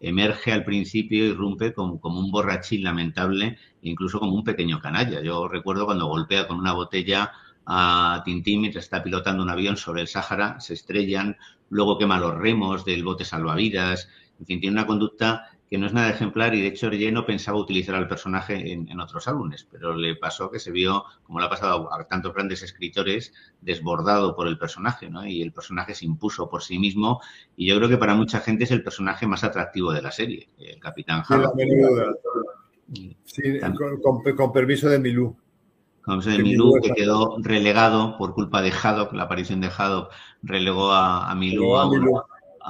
emerge al principio, y irrumpe como, como, un borrachín lamentable, incluso como un pequeño canalla. Yo recuerdo cuando golpea con una botella a Tintín mientras está pilotando un avión sobre el Sáhara, se estrellan, luego quema los remos del bote salvavidas, en fin, tiene una conducta que no es nada ejemplar y de hecho Hergé no pensaba utilizar al personaje en, otros álbumes, pero le pasó que se vio, como le ha pasado a tantos grandes escritores, desbordado por el personaje, ¿no? Y el personaje se impuso por sí mismo y yo creo que para mucha gente es el personaje más atractivo de la serie, el Capitán.
Sí, con, permiso de Milú.
Con permiso de Milú, que quedó relegado por culpa de Haddock, la aparición de Haddock relegó a, Milú, a,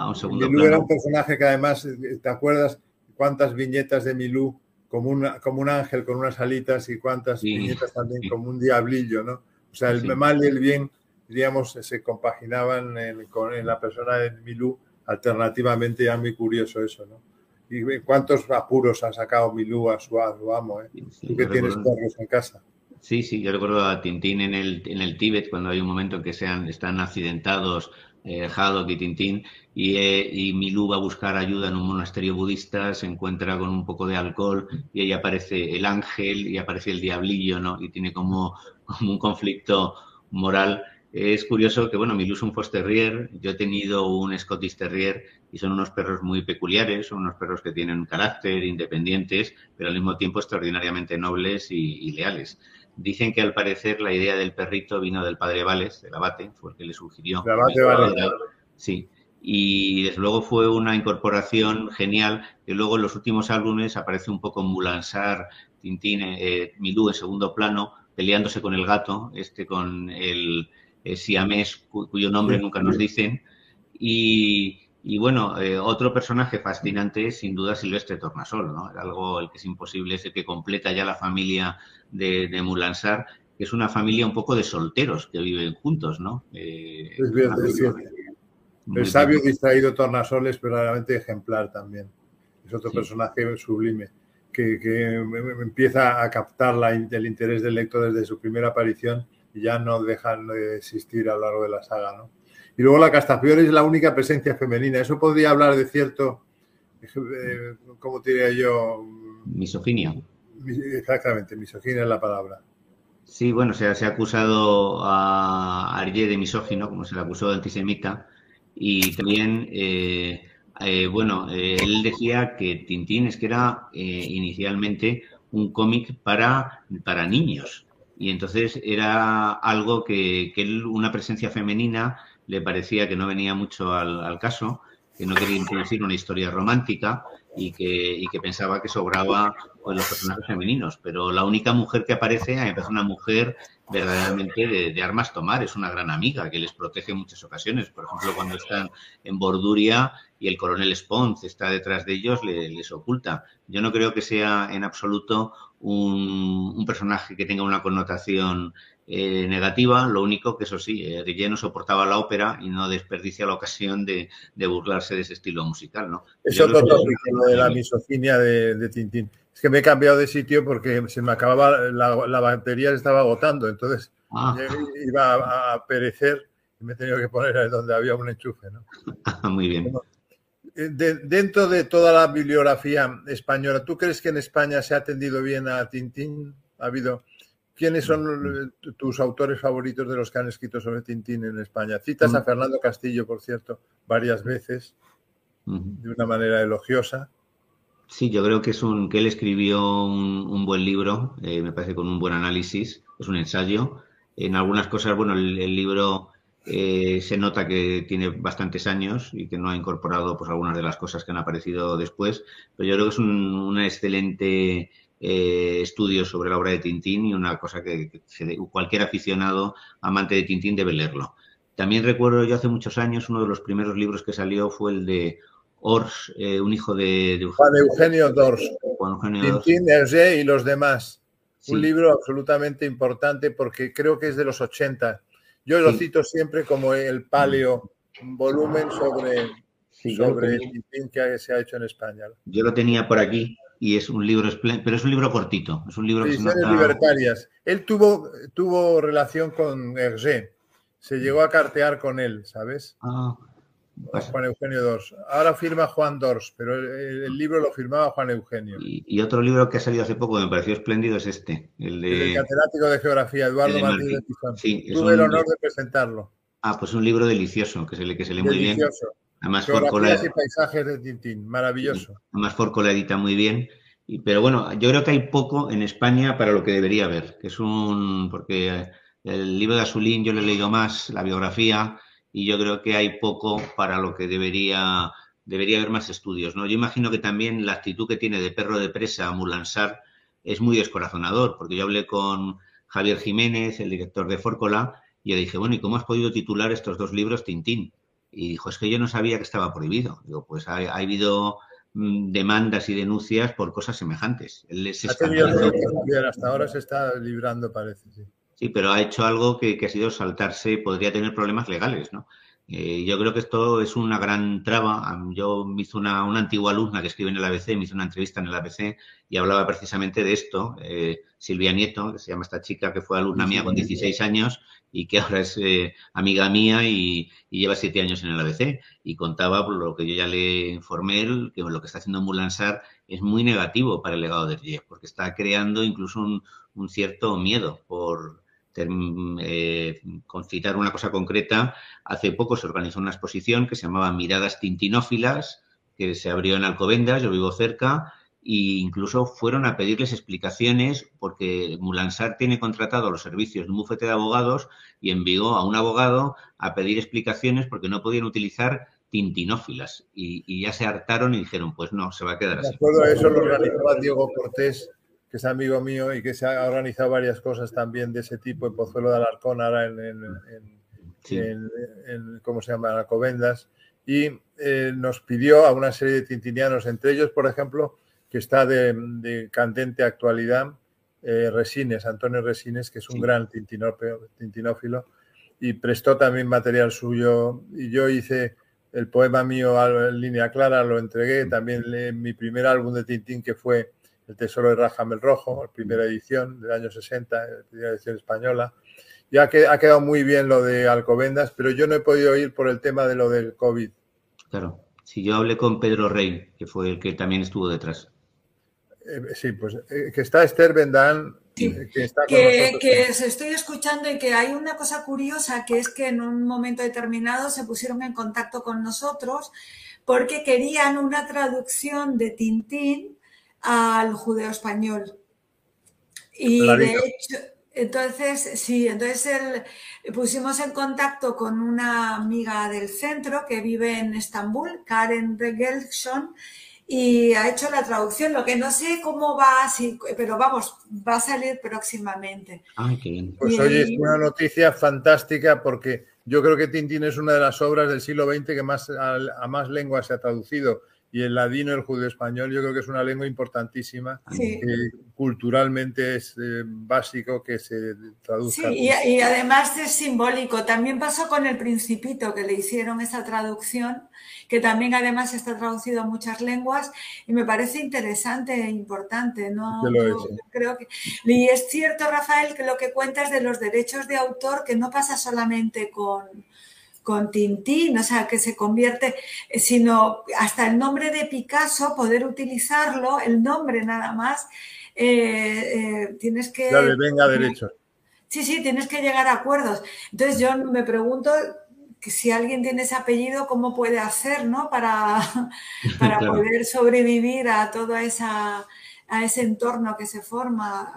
un, segundo
Milú era un personaje que además, ¿te acuerdas? cuántas viñetas de Milú como, una, como un ángel con unas alitas y cuántas viñetas también como un diablillo, ¿no? O sea, el mal y el bien, diríamos, se compaginaban en, en la persona de Milú alternativamente, ya muy curioso eso, ¿no? ¿Y cuántos apuros ha sacado Milú a su, amo? ¿eh? Tú que tienes perros en casa.
Sí, sí, yo recuerdo a Tintín en el, en el Tíbet, cuando hay un momento en que sean, están accidentados eh, Haddock y Tintín, y, eh, y, Milú va a buscar ayuda en un monasterio budista, se encuentra con un poco de alcohol y ahí aparece el ángel y aparece el diablillo, ¿no? Y tiene como, como un conflicto moral. Es curioso que, bueno, Milú es un Foster Terrier, yo he tenido un Scottish Terrier y son unos perros muy peculiares, son unos perros que tienen un carácter, independientes, pero al mismo tiempo extraordinariamente nobles y leales. Dicen que al parecer la idea del perrito vino del padre Vales, del abate, fue el que le sugirió. El abate Vales. Sí. Y desde luego fue una incorporación genial, que luego en los últimos álbumes aparece un poco Mulansar, Tintín, eh, Milú en segundo plano, peleándose con el gato, este con el eh, siamés, cuyo nombre nunca nos dicen. Y, y bueno, eh, otro personaje fascinante es sin duda Silvestre Tornasol, ¿no? Algo el que es imposible, es el que completa ya la familia de, de Mulansar, que es una familia un poco de solteros que viven juntos, ¿no?
Eh, es bien, es cierto. El sabio distraído Tornasoles, pero realmente ejemplar también. Es otro personaje sublime que, empieza a captar el interés del lector desde su primera aparición y ya no dejan de existir a lo largo de la saga, ¿no? Y luego la Castafiore es la única presencia femenina. Eso podría hablar de cierto, eh, ¿cómo diría yo?
Misoginia.
Exactamente, misoginia es la palabra.
Sí, bueno, se, se ha acusado a Arje de misógino, como se le acusó de antisemita, y también, eh, eh, bueno, él decía que Tintín es que era inicialmente un cómic para, para niños, y entonces era algo que, que él, una presencia femenina le parecía que no venía mucho al, caso, que no quería introducir una historia romántica y que, y que pensaba que sobraba pues, los personajes femeninos. Pero la única mujer que aparece es una mujer verdaderamente de, armas tomar, es una gran amiga que les protege en muchas ocasiones. Por ejemplo, cuando están en Borduria y el coronel Spons está detrás de ellos, les, oculta. Yo no creo que sea en absoluto un, un personaje que tenga una connotación eh, negativa, lo único que eso sí, eh, no soportaba la ópera y no desperdicia la ocasión de, burlarse de ese estilo musical, ¿no?
Es otro tópico, lo de la misoginia de, Tintín. Es que me he cambiado de sitio porque se me acababa, la, batería se estaba agotando, entonces ah. iba a, perecer y me he tenido que poner ahí donde había un enchufe, ¿no?
Muy bien.
Eh, dentro de toda la bibliografía española, ¿tú crees que en España se ha atendido bien a Tintín? ¿Ha habido ¿Quiénes son tus autores favoritos de los que han escrito sobre Tintín en España? Citas a mm. Fernando Castillo, por cierto, varias veces, de una manera elogiosa.
Sí, yo creo que es un que él escribió un, buen libro, eh, me parece con un buen análisis, es un ensayo. En algunas cosas, bueno, el, libro eh, se nota que tiene bastantes años y que no ha incorporado pues algunas de las cosas que han aparecido después, pero yo creo que es un, una excelente eh, estudios sobre la obra de Tintín y una cosa que, cualquier aficionado amante de Tintín debe leerlo. También recuerdo yo hace muchos años, uno de los primeros libros que salió fue el de Ors, eh, un hijo de,
Juan Eugenio Dors. Tintín, Hergé y los demás. Un libro absolutamente importante porque creo que es de los 80. Yo lo cito siempre como el paleo, un volumen sobre, sobre Tintín que se ha hecho en España.
Yo lo tenía por aquí y es un libro pero es un libro cortito, es un libro
que libertarias. Él tuvo, tuvo relación con Hergé, se llegó a cartear con él, ¿sabes? Ah, Juan Eugenio Dors. Ahora firma Juan Dors, pero el, libro lo firmaba Juan Eugenio.
Y, otro libro que ha salido hace poco que me pareció espléndido es este, el de...
El catedrático de Geografía, Eduardo Martínez Sí, Tuve el honor de presentarlo.
Ah, pues un libro delicioso, que se lee, que se lee muy bien.
Además, Forco la... y paisajes de Tintín, maravilloso.
Además, Forco la edita muy bien. Y, pero bueno, yo creo que hay poco en España para lo que debería haber, que es un. Porque el libro de Azulín yo le he leído más, la biografía, y yo creo que hay poco para lo que debería, debería haber más estudios. ¿no? Yo imagino que también la actitud que tiene de perro de presa Mulansar es muy descorazonador, porque yo hablé con Javier Jiménez, el director de Fórcola, y le dije, bueno, ¿y cómo has podido titular estos dos libros Tintín? Y dijo, es que yo no sabía que estaba prohibido. Digo, pues ha, habido mm, demandas y denuncias por cosas semejantes.
Él ha hasta ahora se está librando, parece. Sí,
sí pero ha hecho algo que, que, ha sido saltarse, podría tener problemas legales, ¿no? Eh, yo creo que esto es una gran traba. Yo me hizo una, una, antigua alumna que escribe en el ABC, me hizo una entrevista en el ABC y hablaba precisamente de esto. Eh, Silvia Nieto, que se llama esta chica que fue alumna mía con 16 años y que ahora es eh, amiga mía y, lleva siete años en el ABC. Y contaba, por lo que yo ya le informé, que lo que está haciendo Mulansar es muy negativo para el legado de Rie, porque está creando incluso un, un cierto miedo por eh, concitar una cosa concreta, hace poco se organizó una exposición que se llamaba Miradas Tintinófilas, que se abrió en Alcobendas, yo vivo cerca, e incluso fueron a pedirles explicaciones porque Mulansar tiene contratado los servicios de un bufete de abogados y envió a un abogado a pedir explicaciones porque no podían utilizar tintinófilas y, ya se hartaron y dijeron pues no, se va a quedar así. De
acuerdo eso lo organizaba Diego Cortés que es amigo mío y que se ha organizado varias cosas también de ese tipo en Pozuelo de Alarcón, ahora en, en, ¿cómo se llama?, Alcobendas, y eh, nos pidió a una serie de tintinianos, entre ellos, por ejemplo, que está de, candente actualidad, eh, Resines, Antonio Resines, que es un gran tintinófilo, y prestó también material suyo. Y yo hice el poema mío en línea clara, lo entregué. También mi primer álbum de Tintín, que fue El Tesoro de Rajamel Rojo, la primera edición del año 60, la primera edición española. Ya que ha quedado muy bien lo de Alcobendas, pero yo no he podido ir por el tema de lo del COVID.
Claro. Si yo hablé con Pedro Rey, que fue el que también estuvo detrás.
Eh, sí, pues eh, que está Esther Bendán,
eh, que que, que estoy escuchando y que hay una cosa curiosa, que es que en un momento determinado se pusieron en contacto con nosotros porque querían una traducción de Tintín al judeo español. Y de hecho, entonces, sí, entonces el, pusimos en contacto con una amiga del centro que vive en Estambul, Karen Regelson, y ha hecho la traducción. Lo que no sé cómo va, pero vamos, va a salir próximamente.
Ay, qué bien.
Pues oye, es una noticia fantástica porque yo creo que Tintín es una de las obras del siglo XX que más a más lenguas se ha traducido y el ladino, el judío español, yo creo que es una lengua importantísima, que culturalmente es eh, básico que se traduzca.
Sí, y, además es simbólico. También pasó con el Principito, que le hicieron esa traducción, que también además está traducido a muchas lenguas, y me parece interesante e importante. ¿no? creo que... Y es cierto, Rafael, que lo que cuentas de los derechos de autor, que no pasa solamente con con Tintín, o sea, que se convierte, eh, sino hasta el nombre de Picasso, poder utilizarlo, el nombre nada más, eh, eh, tienes que...
Ya venga derecho.
Sí, sí, tienes que llegar a acuerdos. Entonces yo me pregunto que si alguien tiene ese apellido, ¿cómo puede hacer, ¿no? Para, para poder sobrevivir a toda esa a ese entorno que se forma.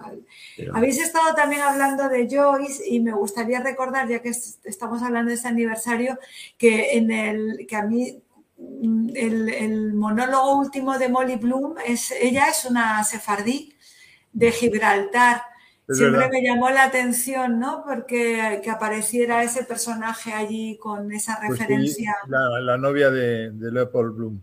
Habéis estado también hablando de Joyce y me gustaría recordar, ya que estamos hablando de este aniversario, que en el que a mí mm, el, monólogo último de Molly Bloom es ella es una sefardí de Gibraltar. Siempre me llamó la atención, ¿no? Porque que apareciera ese personaje allí con esa pues referencia.
la, novia de, de Leopold Bloom.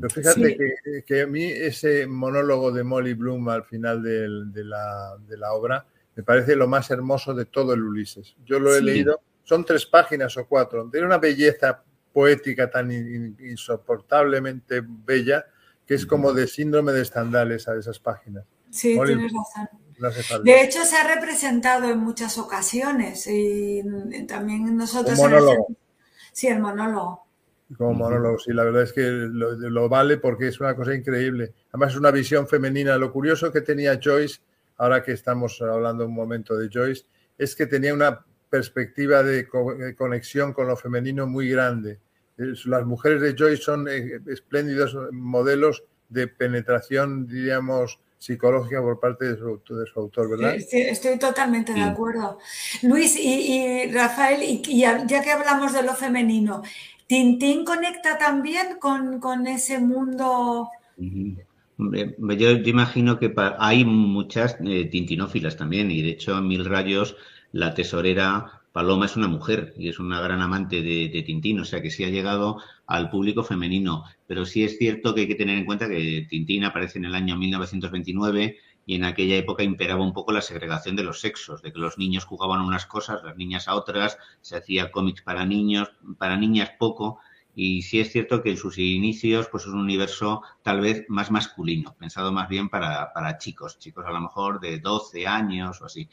Pero fíjate que, a mí ese monólogo de Molly Bloom al final de, la, obra me parece lo más hermoso de todo el Ulises. Yo lo he leído, son tres páginas o cuatro, tiene una belleza poética tan insoportablemente bella que es como de síndrome de Estandales a esas páginas.
Sí, tienes razón. De hecho, se ha representado en muchas ocasiones y también nosotros... Sí, el monólogo
como monólogo. Sí, la verdad es que lo, vale porque es una cosa increíble. Además, es una visión femenina. Lo curioso que tenía Joyce, ahora que estamos hablando un momento de Joyce, es que tenía una perspectiva de, conexión con lo femenino muy grande. Las mujeres de Joyce son eh, espléndidos modelos de penetración, diríamos, psicológica por parte de su, autor, ¿verdad?
Sí, estoy totalmente de acuerdo. Luis y, Rafael, y, ya que hablamos de lo femenino, ¿Tintín conecta también con, ese mundo?
Yo, imagino que hay muchas eh, tintinófilas también, y de hecho en Mil Rayos la tesorera Paloma es una mujer y es una gran amante de, de, Tintín, o sea que sí ha llegado al público femenino. Pero sí es cierto que hay que tener en cuenta que Tintín aparece en el año 1929 y en aquella época imperaba un poco la segregación de los sexos, de que los niños jugaban a unas cosas, las niñas a otras, se hacía cómics para niños, para niñas poco, y sí es cierto que en sus inicios pues es un universo tal vez más masculino, pensado más bien para, para chicos, chicos a lo mejor de 12 años o así.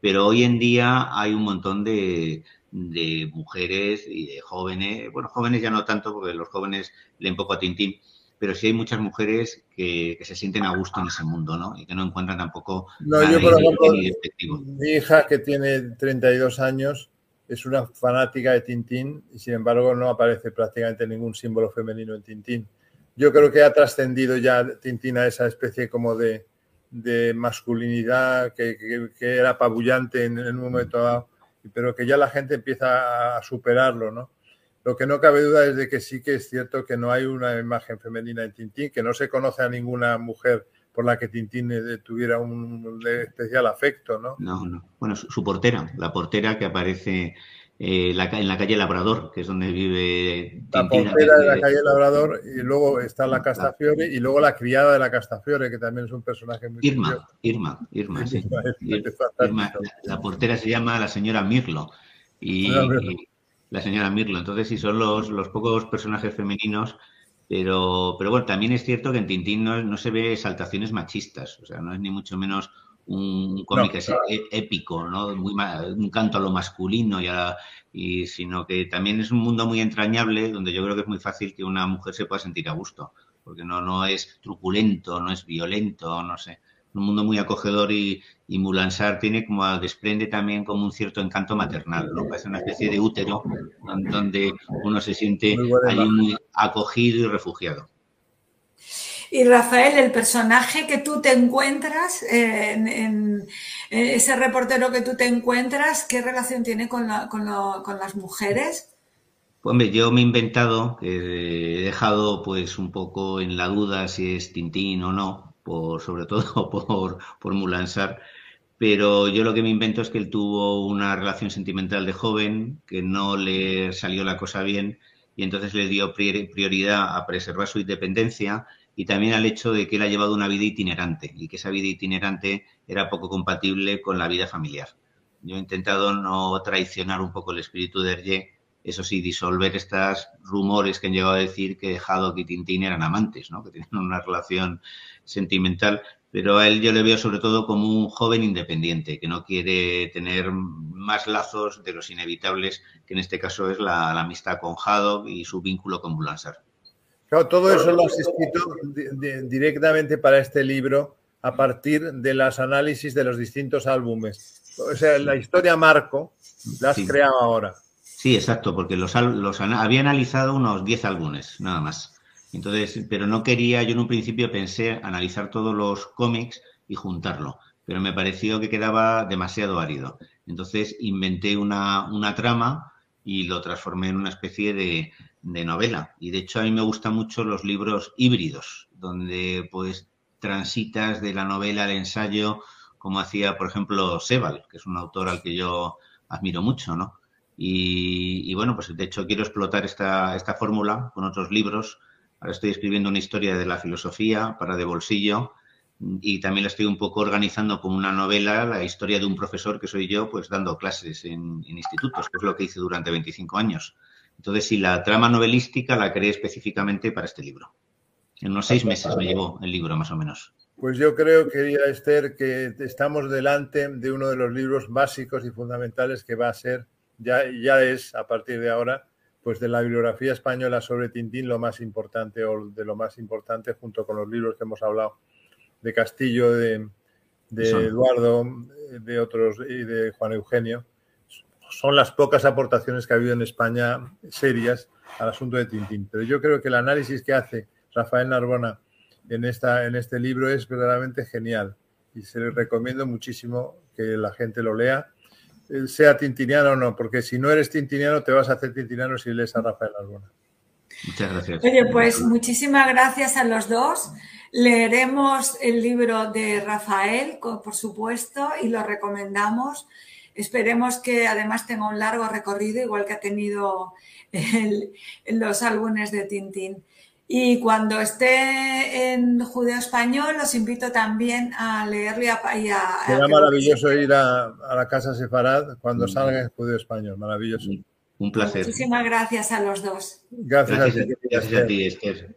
Pero hoy en día hay un montón de, de mujeres y de jóvenes, bueno, jóvenes ya no tanto porque los jóvenes leen poco a Tintín, pero sí hay muchas mujeres que, se sienten a gusto en ese mundo, ¿no? Y que no encuentran tampoco.
No, yo, por ejemplo, mi hija que tiene 32 años es una fanática de Tintín y sin embargo no aparece prácticamente ningún símbolo femenino en Tintín. Yo creo que ha trascendido ya Tintín a esa especie como de, masculinidad que, era apabullante en, en un momento dado, pero que ya la gente empieza a superarlo, ¿no? Lo que no cabe duda es de que sí que es cierto que no hay una imagen femenina en Tintín, que no se conoce a ninguna mujer por la que Tintín eh, tuviera un especial afecto, ¿no?
No, no. Bueno, su, portera, la portera que aparece eh, la, en la calle Labrador, que es donde vive.
La portera de la calle Labrador, y luego está la Castafiore, y luego la criada de la Castafiore, que también es un personaje muy.
Irma, Irma, Irma, sí. Irma, la, portera se llama la señora Mirlo. Y, la señora Mirlo. Entonces, sí, son los, los pocos personajes femeninos. Pero, pero bueno, también es cierto que en Tintín no, no se ve exaltaciones machistas, o sea, no es ni mucho menos un cómic épico, ¿no? Muy, un canto a lo masculino y, y, sino que también es un mundo muy entrañable donde yo creo que es muy fácil que una mujer se pueda sentir a gusto, porque no, no es truculento, no es violento, no sé. Un mundo muy acogedor y, y Mulansar tiene como desprende también como un cierto encanto maternal, ¿no? Parece una especie de útero donde uno se siente muy acogido y refugiado.
Y Rafael, el personaje que tú te encuentras, en, ese reportero que tú te encuentras, ¿qué relación tiene con, las mujeres?
Pues yo me he inventado, he dejado pues un poco en la duda si es Tintín o no, por, sobre todo por, por Mulansar, pero yo lo que me invento es que él tuvo una relación sentimental de joven, que no le salió la cosa bien, y entonces le dio prioridad a preservar su independencia y también al hecho de que él ha llevado una vida itinerante y que esa vida itinerante era poco compatible con la vida familiar. Yo he intentado no traicionar un poco el espíritu de Hergé, eso sí, disolver estos rumores que han llegado a decir que Haddock y Tintín eran amantes, ¿no? que tenían una relación sentimental, pero a él yo le veo sobre todo como un joven independiente, que no quiere tener más lazos de los inevitables, que en este caso es la, amistad con Haddock y su vínculo con Bulansar.
Claro, todo eso lo has escrito directamente para este libro a partir de los análisis de los distintos álbumes. O sea, la historia Marco la has creado ahora.
Sí, exacto, porque los, los había analizado unos 10 álbumes, nada más. Entonces, pero no quería, yo en un principio pensé analizar todos los cómics y juntarlo, pero me pareció que quedaba demasiado árido. Entonces inventé una, una trama y lo transformé en una especie de, de novela. Y de hecho a mí me gustan mucho los libros híbridos, donde pues transitas de la novela al ensayo, como hacía, por ejemplo, Sebal, que es un autor al que yo admiro mucho, ¿no? Y, bueno, pues de hecho quiero explotar esta, esta fórmula con otros libros. Ahora estoy escribiendo una historia de la filosofía para de bolsillo y también la estoy un poco organizando como una novela, la historia de un profesor que soy yo, pues dando clases en, en institutos, que es lo que hice durante 25 años. Entonces, sí, la trama novelística la creé específicamente para este libro. En unos seis meses me llevó el libro, más o menos.
Pues yo creo, querida Esther, que estamos delante de uno de los libros básicos y fundamentales que va a ser, ya, ya es a partir de ahora, pues de la bibliografía española sobre Tintín lo más importante o de lo más importante junto con los libros que hemos hablado de Castillo, de, de Eduardo, de otros y de Juan Eugenio son las pocas aportaciones que ha habido en España serias al asunto de Tintín. Pero yo creo que el análisis que hace Rafael Narbona en, esta, en este libro es verdaderamente genial y se le recomiendo muchísimo que la gente lo lea, sea tintiniano o no, porque si no eres tintiniano te vas a hacer tintiniano si lees a Rafael Narbona.
Muchas gracias.
Oye, pues muchísimas gracias a los dos. Leeremos el libro de Rafael, por supuesto, y lo recomendamos. Esperemos que además tenga un largo recorrido, igual que ha tenido los álbumes de Tintín. Y cuando esté en judeo español, los invito también a leerlo y a...
Y Será maravilloso ir a, la casa Sefarad cuando mm. salga en judeo español, maravilloso.
Un placer.
Muchísimas gracias a los dos.
Gracias, a ti.
Gracias a ti, Esther.